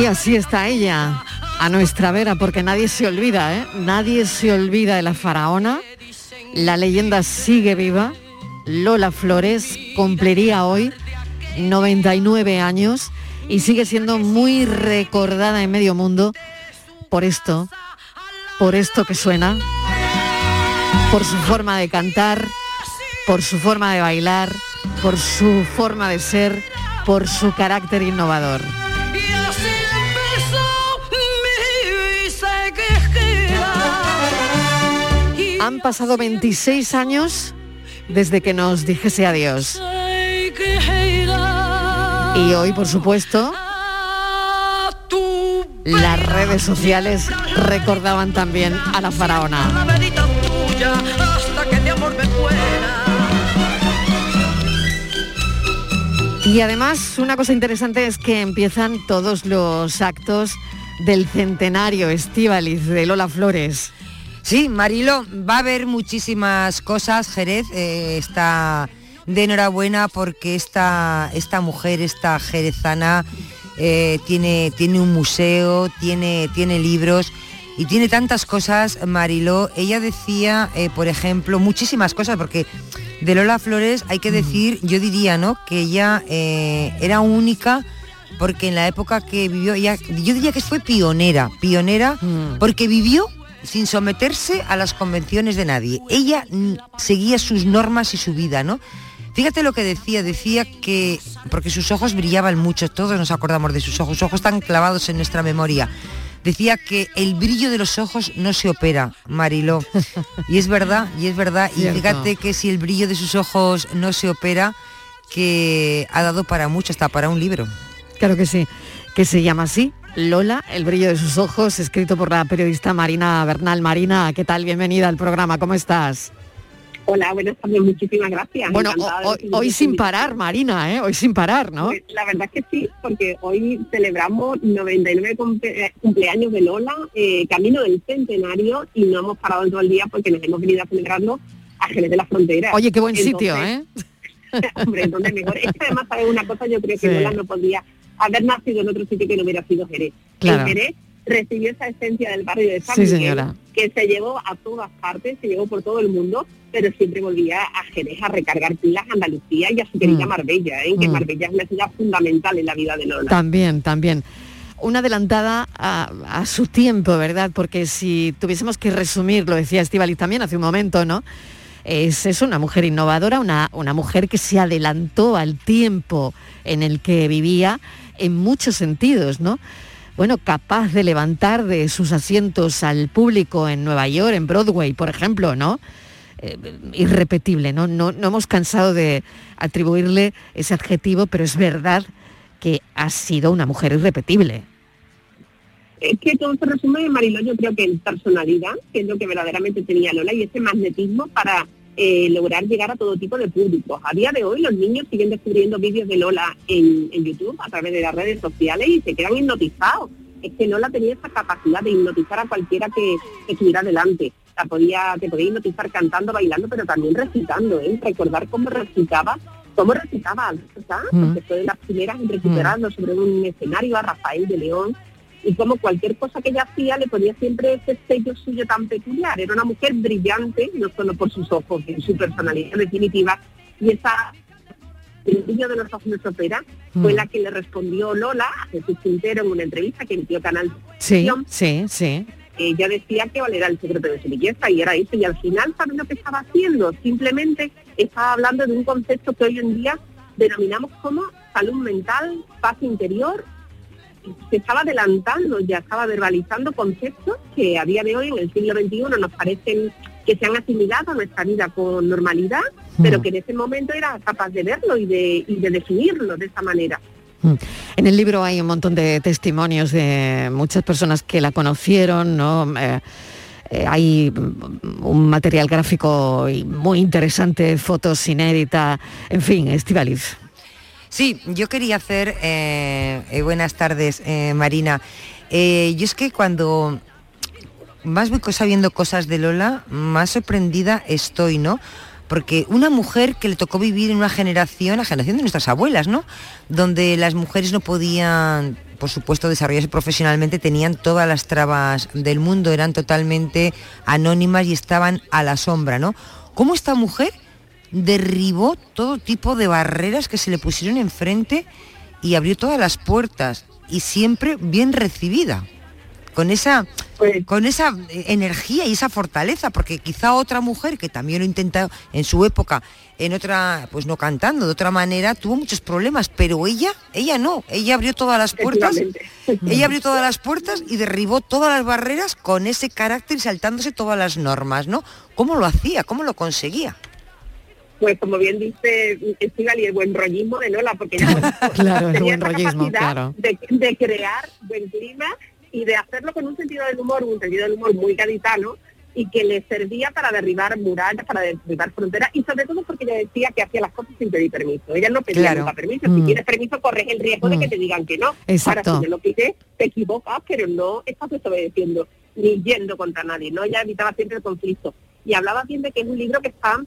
Y así está ella, a nuestra vera, porque nadie se olvida, ¿eh? Nadie se olvida de la faraona. La leyenda sigue viva. Lola Flores cumpliría hoy 99 años y sigue siendo muy recordada en medio mundo por esto, por esto que suena, por su forma de cantar, por su forma de bailar, por su forma de ser, por su carácter innovador. Han pasado 26 años desde que nos dijese adiós. Y hoy, por supuesto, las redes sociales recordaban también a la faraona. Y además, una cosa interesante es que empiezan todos los actos del centenario Estíbaliz de Lola Flores. Sí, Marilo, va a haber muchísimas cosas. Jerez eh, está de enhorabuena porque esta, esta mujer, esta jerezana, eh, tiene, tiene un museo, tiene, tiene libros y tiene tantas cosas, Mariló. Ella decía, eh, por ejemplo, muchísimas cosas, porque de Lola Flores hay que decir, yo diría, ¿no? Que ella eh, era única porque en la época que vivió, ella, yo diría que fue pionera, pionera, porque vivió sin someterse a las convenciones de nadie. Ella seguía sus normas y su vida, ¿no? Fíjate lo que decía, decía que, porque sus ojos brillaban mucho, todos nos acordamos de sus ojos, sus ojos están clavados en nuestra memoria. Decía que el brillo de los ojos no se opera, Mariló. Y es verdad, y es verdad. Y fíjate que si el brillo de sus ojos no se opera, que ha dado para mucho, hasta para un libro. Claro que sí, que se llama así, Lola, el brillo de sus ojos, escrito por la periodista Marina Bernal. Marina, ¿qué tal? Bienvenida al programa, ¿cómo estás? Hola, buenas tardes, muchísimas gracias. Bueno, hoy, sin parar, Marina, ¿eh? Hoy sin parar, ¿no? Pues, La verdad es que sí, porque hoy celebramos 99 cumple- cumpleaños de Lola, eh, camino del centenario, y no hemos parado en todo el día porque nos hemos venido a celebrarlo a Jerez de la Frontera. Oye, qué buen sitio, ¿eh? [laughs] Hombre, entonces mejor. Es que además, ¿sabes una cosa? Yo creo que Sí. Lola no podía haber nacido en otro sitio que no hubiera sido Jerez. Claro. Jerez recibió esa esencia del barrio de San Sí, Miguel, que se llevó a todas partes, se llevó por todo el mundo, pero siempre volvía a Jerez a recargar pilas a Andalucía y a su querida Mm. Marbella, ¿eh? que Mm. Marbella es una ciudad fundamental en la vida de Lola. También, también. Una adelantada a, a su tiempo, ¿verdad? Porque si tuviésemos que resumir, lo decía Estivaliz también hace un momento, ¿no? Es, es una mujer innovadora, una, una mujer que se adelantó al tiempo en el que vivía en muchos sentidos, ¿no? Bueno, capaz de levantar de sus asientos al público en Nueva York, en Broadway, por ejemplo, ¿no? Eh, irrepetible, ¿no? ¿no? No hemos cansado de atribuirle ese adjetivo, pero es verdad que ha sido una mujer irrepetible. Es que todo se resume, Mariló, yo creo que en personalidad, que es lo que verdaderamente tenía Lola, y ese magnetismo para eh, lograr llegar a todo tipo de públicos. A día de hoy los niños siguen descubriendo vídeos de Lola en, en YouTube a través de las redes sociales y se quedan hipnotizados. Es que Lola tenía esa capacidad de hipnotizar a cualquiera que, que estuviera delante. La podía, te podía hipnotizar cantando, bailando, pero también recitando, ¿eh? Recordar cómo recitaba, cómo recitaba, ¿verdad? Mm. Porque fue de las primeras en recuperarlo sobre un escenario a Rafael de León y como cualquier cosa que ella hacía le ponía siempre ese sello suyo tan peculiar. Era una mujer brillante, no solo por sus ojos, sino su personalidad definitiva, y esa el brillo de los ojos de Sopera fue Mm. la que le respondió Lola a Jesús Quintero en una entrevista que emitió Canal Sí, sí, sí. Ella decía que era el secreto de su belleza y era eso. Y al final, ¿sabes lo que estaba haciendo? Simplemente estaba hablando de un concepto que hoy en día denominamos como salud mental, paz interior se estaba adelantando, ya estaba verbalizando conceptos que a día de hoy, en el siglo XXI, nos parecen que se han asimilado a nuestra vida con normalidad, pero que en ese momento era capaz de verlo y de, y de definirlo de esa manera. Mm. En el libro hay un montón de testimonios de muchas personas que la conocieron, ¿no? Eh, eh, hay un material gráfico muy interesante, fotos inéditas, en fin, Estivalis. Sí, yo quería hacer, eh, buenas tardes Marina, yo es que cuando más voy sabiendo cosas de Lola, más sorprendida estoy, ¿no? porque una mujer que le tocó vivir en una generación, la generación de nuestras abuelas, ¿no? Donde las mujeres no podían, por supuesto, desarrollarse profesionalmente, tenían todas las trabas del mundo, eran totalmente anónimas y estaban a la sombra, ¿no? ¿Cómo esta mujer derribó todo tipo de barreras que se le pusieron enfrente y abrió todas las puertas y siempre bien recibida? con esa, pues con esa energía y esa fortaleza, porque quizá otra mujer que también lo intentó en su época, en otra, pues no cantando, de otra manera, tuvo muchos problemas, pero ella, ella no, ella abrió todas las puertas, ella abrió todas las puertas y derribó todas las barreras con ese carácter y saltándose todas las normas, ¿no? ¿Cómo lo hacía? ¿Cómo lo conseguía? Pues como bien dice Estival y el buen rollismo de Lola, porque [laughs] claro, el buen rollismo, claro. de, de, crear buen clima y de hacerlo con un sentido del humor, un sentido del humor muy gaditano, y que le servía para derribar murallas, para derribar fronteras, y sobre todo porque le decía que hacía las cosas sin pedir permiso. Ella no pedía nunca permiso. Si mm. permiso, corres el riesgo de que mm. te digan que no. Exacto. Ahora, si te lo pides, te equivocas, pero no estás desobedeciendo ni yendo contra nadie, ¿no? Ella evitaba siempre el conflicto. Y hablaba bien de que es un libro que está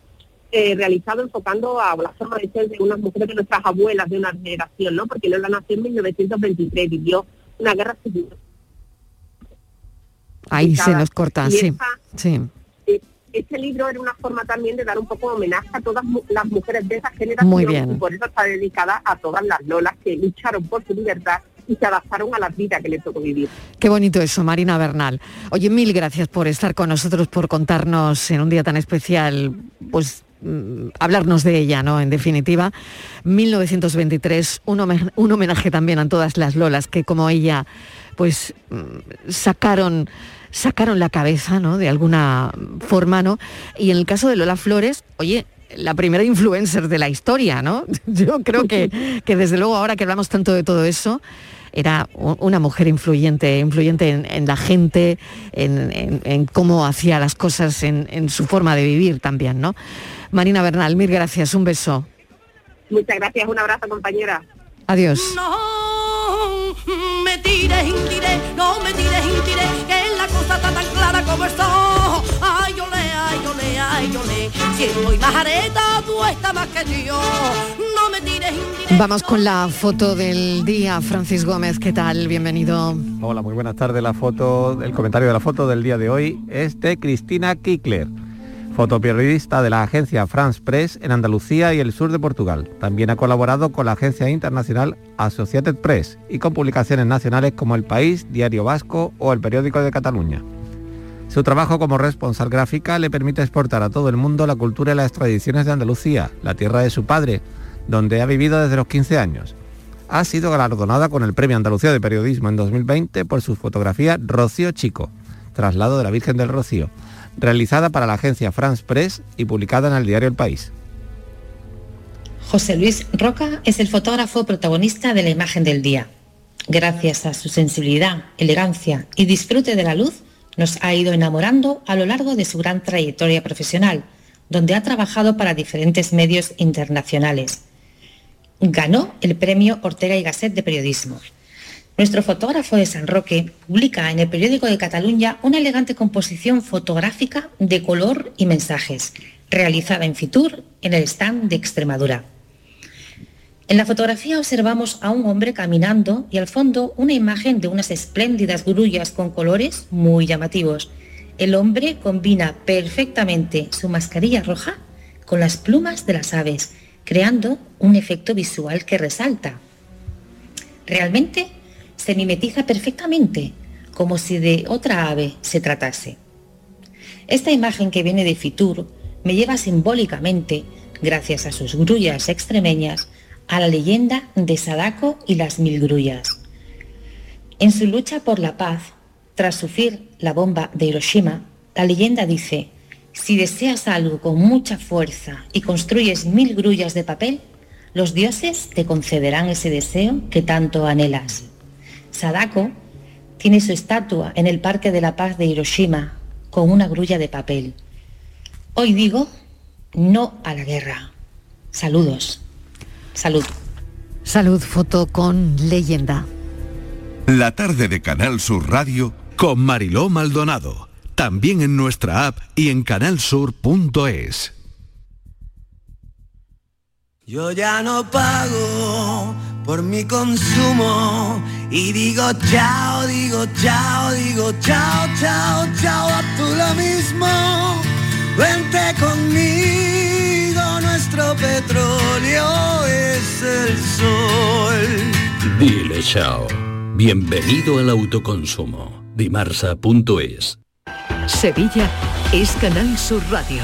eh, realizado enfocando a la forma de ser de unas mujeres de nuestras abuelas de una generación, ¿no? Porque Lola nació en 1923, vivió una guerra civil Ahí se nos corta, sí. sí. Este libro era una forma también de dar un poco de homenaje a todas las mujeres de esa generación. Muy bien. Y por eso está dedicada a todas las lolas que lucharon por su libertad y se adaptaron a la vida que les tocó vivir. Qué bonito eso, Marina Bernal. Oye, mil gracias por estar con nosotros, por contarnos en un día tan especial, pues mm, hablarnos de ella, ¿no? En definitiva, 1923, un, un homenaje también a todas las lolas que como ella pues mm, sacaron sacaron la cabeza, ¿no? De alguna forma, ¿no? Y en el caso de Lola Flores, oye, la primera influencer de la historia, ¿no? [laughs] Yo creo que, [laughs] que desde luego ahora que hablamos tanto de todo eso, era una mujer influyente, influyente en, la gente, en, cómo hacía las cosas, en, su forma de vivir también, ¿no? Marina Bernal, mil gracias, un beso. Muchas gracias, un abrazo compañera. Adiós me tires, intiré, no me tires, que la cosa está tan clara como Vamos con la foto del día, Francis Gómez, ¿qué tal? Bienvenido. Hola, muy buenas tardes. La foto, el comentario de la foto del día de hoy es de Cristina Kickler fotoperiodista de la agencia France Press en Andalucía y el sur de Portugal. También ha colaborado con la agencia internacional Associated Press y con publicaciones nacionales como El País, Diario Vasco o El Periódico de Cataluña. Su trabajo como responsable gráfica le permite exportar a todo el mundo la cultura y las tradiciones de Andalucía, la tierra de su padre, donde ha vivido desde los 15 años. Ha sido galardonada con el Premio Andalucía de Periodismo en 2020 por su fotografía Rocío Chico, traslado de la Virgen del Rocío, realizada para la agencia France Press y publicada en el diario El País. José Luis Roca es el fotógrafo protagonista de la imagen del día. Gracias a su sensibilidad, elegancia y disfrute de la luz, nos ha ido enamorando a lo largo de su gran trayectoria profesional, donde ha trabajado para diferentes medios internacionales. Ganó el premio Ortega y Gasset de Periodismo nuestro fotógrafo de San Roque publica en el periódico de Cataluña una elegante composición fotográfica de color y mensajes, realizada en Fitur en el stand de Extremadura. En la fotografía observamos a un hombre caminando y al fondo una imagen de unas espléndidas grullas con colores muy llamativos. El hombre combina perfectamente su mascarilla roja con las plumas de las aves, creando un efecto visual que resalta. Realmente se mimetiza perfectamente, como si de otra ave se tratase. Esta imagen que viene de Fitur me lleva simbólicamente, gracias a sus grullas extremeñas, a la leyenda de Sadako y las mil grullas. En su lucha por la paz, tras sufrir la bomba de Hiroshima, la leyenda dice, si deseas algo con mucha fuerza y construyes mil grullas de papel, los dioses te concederán ese deseo que tanto anhelas. Sadako tiene su estatua en el Parque de la Paz de Hiroshima con una grulla de papel. Hoy digo no a la guerra. Saludos. Salud. Salud, foto con leyenda. La tarde de Canal Sur Radio con Mariló Maldonado. También en nuestra app y en canalsur.es. Yo ya no pago por mi consumo y digo chao, digo chao, digo chao, chao, chao, a tú lo mismo. Vente conmigo, nuestro petróleo es el sol. Dile chao. Bienvenido al autoconsumo. Dimarsa.es. Sevilla es Canal Sur Radio.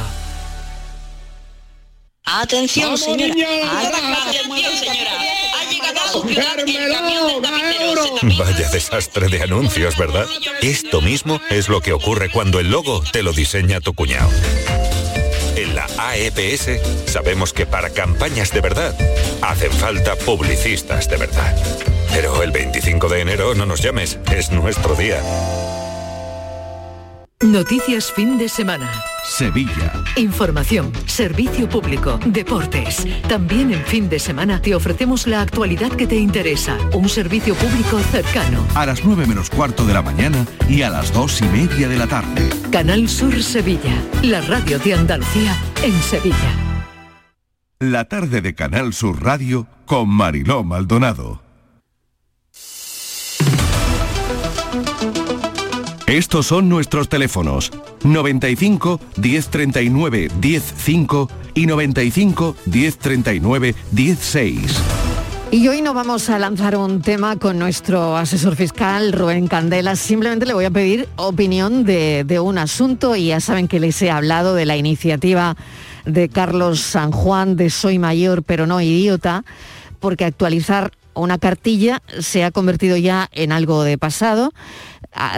Atención, señora. Atención, señora. Ha llegado a su ciudad el camión de carpinteros. Vaya desastre de anuncios, ¿verdad? Esto mismo es lo que ocurre cuando el logo te lo diseña tu cuñado. La AEPS sabemos que para campañas de verdad hacen falta publicistas de verdad. Pero el 25 de enero no nos llames, es nuestro día. Noticias fin de semana. Sevilla. Información, servicio público, deportes. También en fin de semana te ofrecemos la actualidad que te interesa. Un servicio público cercano. A las 9 menos cuarto de la mañana y a las dos y media de la tarde. Canal Sur Sevilla, la radio de Andalucía en Sevilla. La tarde de Canal Sur Radio con Mariló Maldonado. Estos son nuestros teléfonos 95 1039 105 y 95 1039 16. Y hoy no vamos a lanzar un tema con nuestro asesor fiscal, Rubén Candela. Simplemente le voy a pedir opinión de, de un asunto y ya saben que les he hablado de la iniciativa de Carlos San Juan de Soy Mayor pero no idiota, porque actualizar una cartilla se ha convertido ya en algo de pasado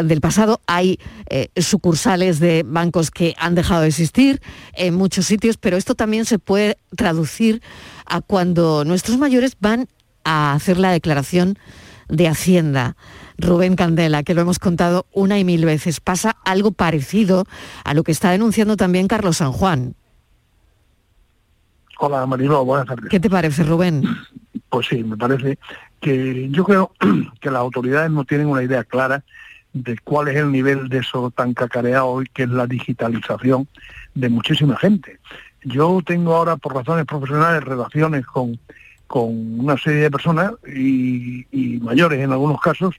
del pasado. Hay eh, sucursales de bancos que han dejado de existir en muchos sitios, pero esto también se puede traducir a cuando nuestros mayores van a hacer la declaración de Hacienda. Rubén Candela, que lo hemos contado una y mil veces, pasa algo parecido a lo que está denunciando también Carlos San Juan. Hola Marino, buenas tardes. ¿Qué te parece, Rubén? Pues sí, me parece que yo creo [clears throat] que las autoridades no tienen una idea clara de cuál es el nivel de eso tan cacareado hoy que es la digitalización de muchísima gente. Yo tengo ahora por razones profesionales relaciones con, con una serie de personas y, y mayores en algunos casos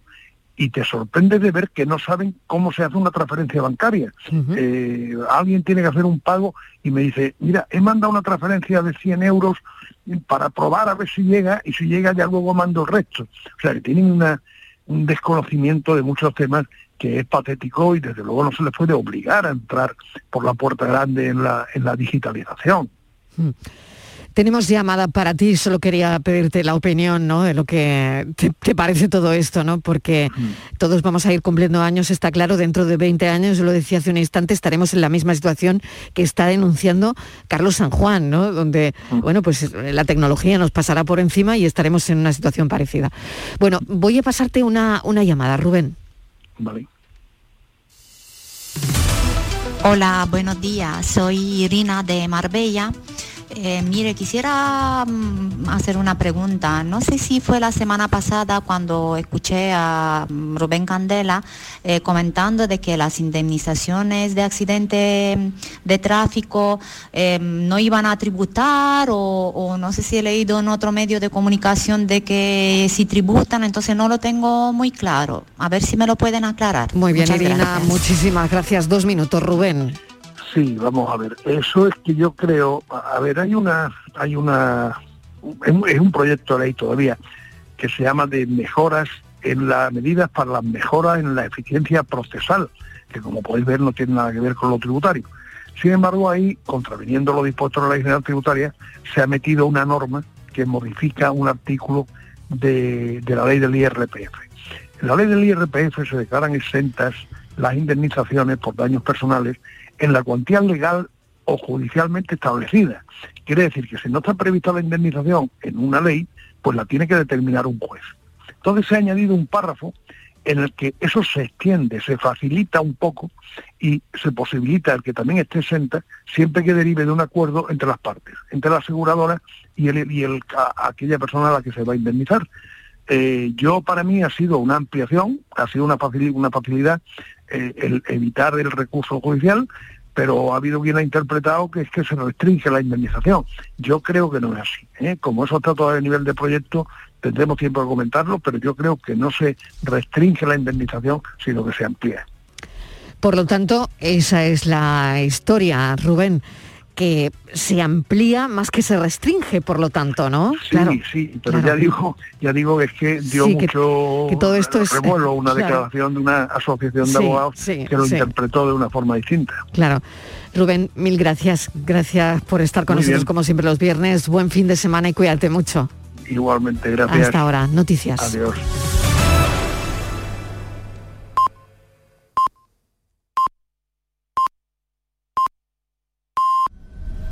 y te sorprende de ver que no saben cómo se hace una transferencia bancaria. Eh, alguien tiene que hacer un pago y me dice, mira, he mandado una transferencia de 100 euros para probar a ver si llega y si llega ya luego mando el resto. O sea, que tienen una, un desconocimiento de muchos temas que es patético y desde luego no se les puede obligar a entrar por la puerta grande en la, en la digitalización. Mm. Tenemos llamada para ti, solo quería pedirte la opinión, ¿no? De lo que te, te parece todo esto, ¿no? Porque todos vamos a ir cumpliendo años, está claro, dentro de 20 años, yo lo decía hace un instante, estaremos en la misma situación que está denunciando Carlos San Juan, ¿no? Donde, bueno, pues la tecnología nos pasará por encima y estaremos en una situación parecida. Bueno, voy a pasarte una, una llamada, Rubén. Vale. Hola, buenos días. Soy Irina de Marbella. Eh, mire, quisiera mm, hacer una pregunta. No sé si fue la semana pasada cuando escuché a mm, Rubén Candela eh, comentando de que las indemnizaciones de accidente mm, de tráfico eh, no iban a tributar o, o no sé si he leído en otro medio de comunicación de que si tributan, entonces no lo tengo muy claro. A ver si me lo pueden aclarar. Muy bien, Muchas Irina, gracias. muchísimas gracias. Dos minutos, Rubén. Sí, vamos a ver. Eso es que yo creo, a ver, hay una, hay una, es un- es un proyecto de ley todavía que se llama de mejoras en las medidas para las mejoras en la eficiencia procesal, que como podéis ver no tiene nada que ver con lo tributario. Sin embargo, ahí, contraviniendo lo dispuesto en la ley general tributaria, se ha metido una norma que modifica un artículo de, de la ley del IRPF. En la ley del IRPF se declaran exentas las indemnizaciones por daños personales en la cuantía legal o judicialmente establecida. Quiere decir que si no está prevista la indemnización en una ley, pues la tiene que determinar un juez. Entonces se ha añadido un párrafo en el que eso se extiende, se facilita un poco y se posibilita el que también esté exenta siempre que derive de un acuerdo entre las partes, entre la aseguradora y, el, y el, aquella persona a la que se va a indemnizar. Eh, yo para mí ha sido una ampliación, ha sido una, facilidad, una facilidad el evitar el recurso judicial, pero ha habido quien ha interpretado que es que se restringe la indemnización. Yo creo que no es así. ¿eh? Como eso está todavía a nivel de proyecto, tendremos tiempo de comentarlo, pero yo creo que no se restringe la indemnización, sino que se amplía. Por lo tanto, esa es la historia, Rubén que se amplía más que se restringe, por lo tanto, ¿no? Sí, sí, pero ya digo, ya digo que es que dio mucho que, todo esto es revuelo, una declaración de una asociación de abogados que lo interpretó de una forma distinta. Claro. Rubén, mil gracias. Gracias por estar con nosotros como siempre los viernes. Buen fin de semana y cuídate mucho. Igualmente, gracias. Hasta ahora, noticias. Adiós.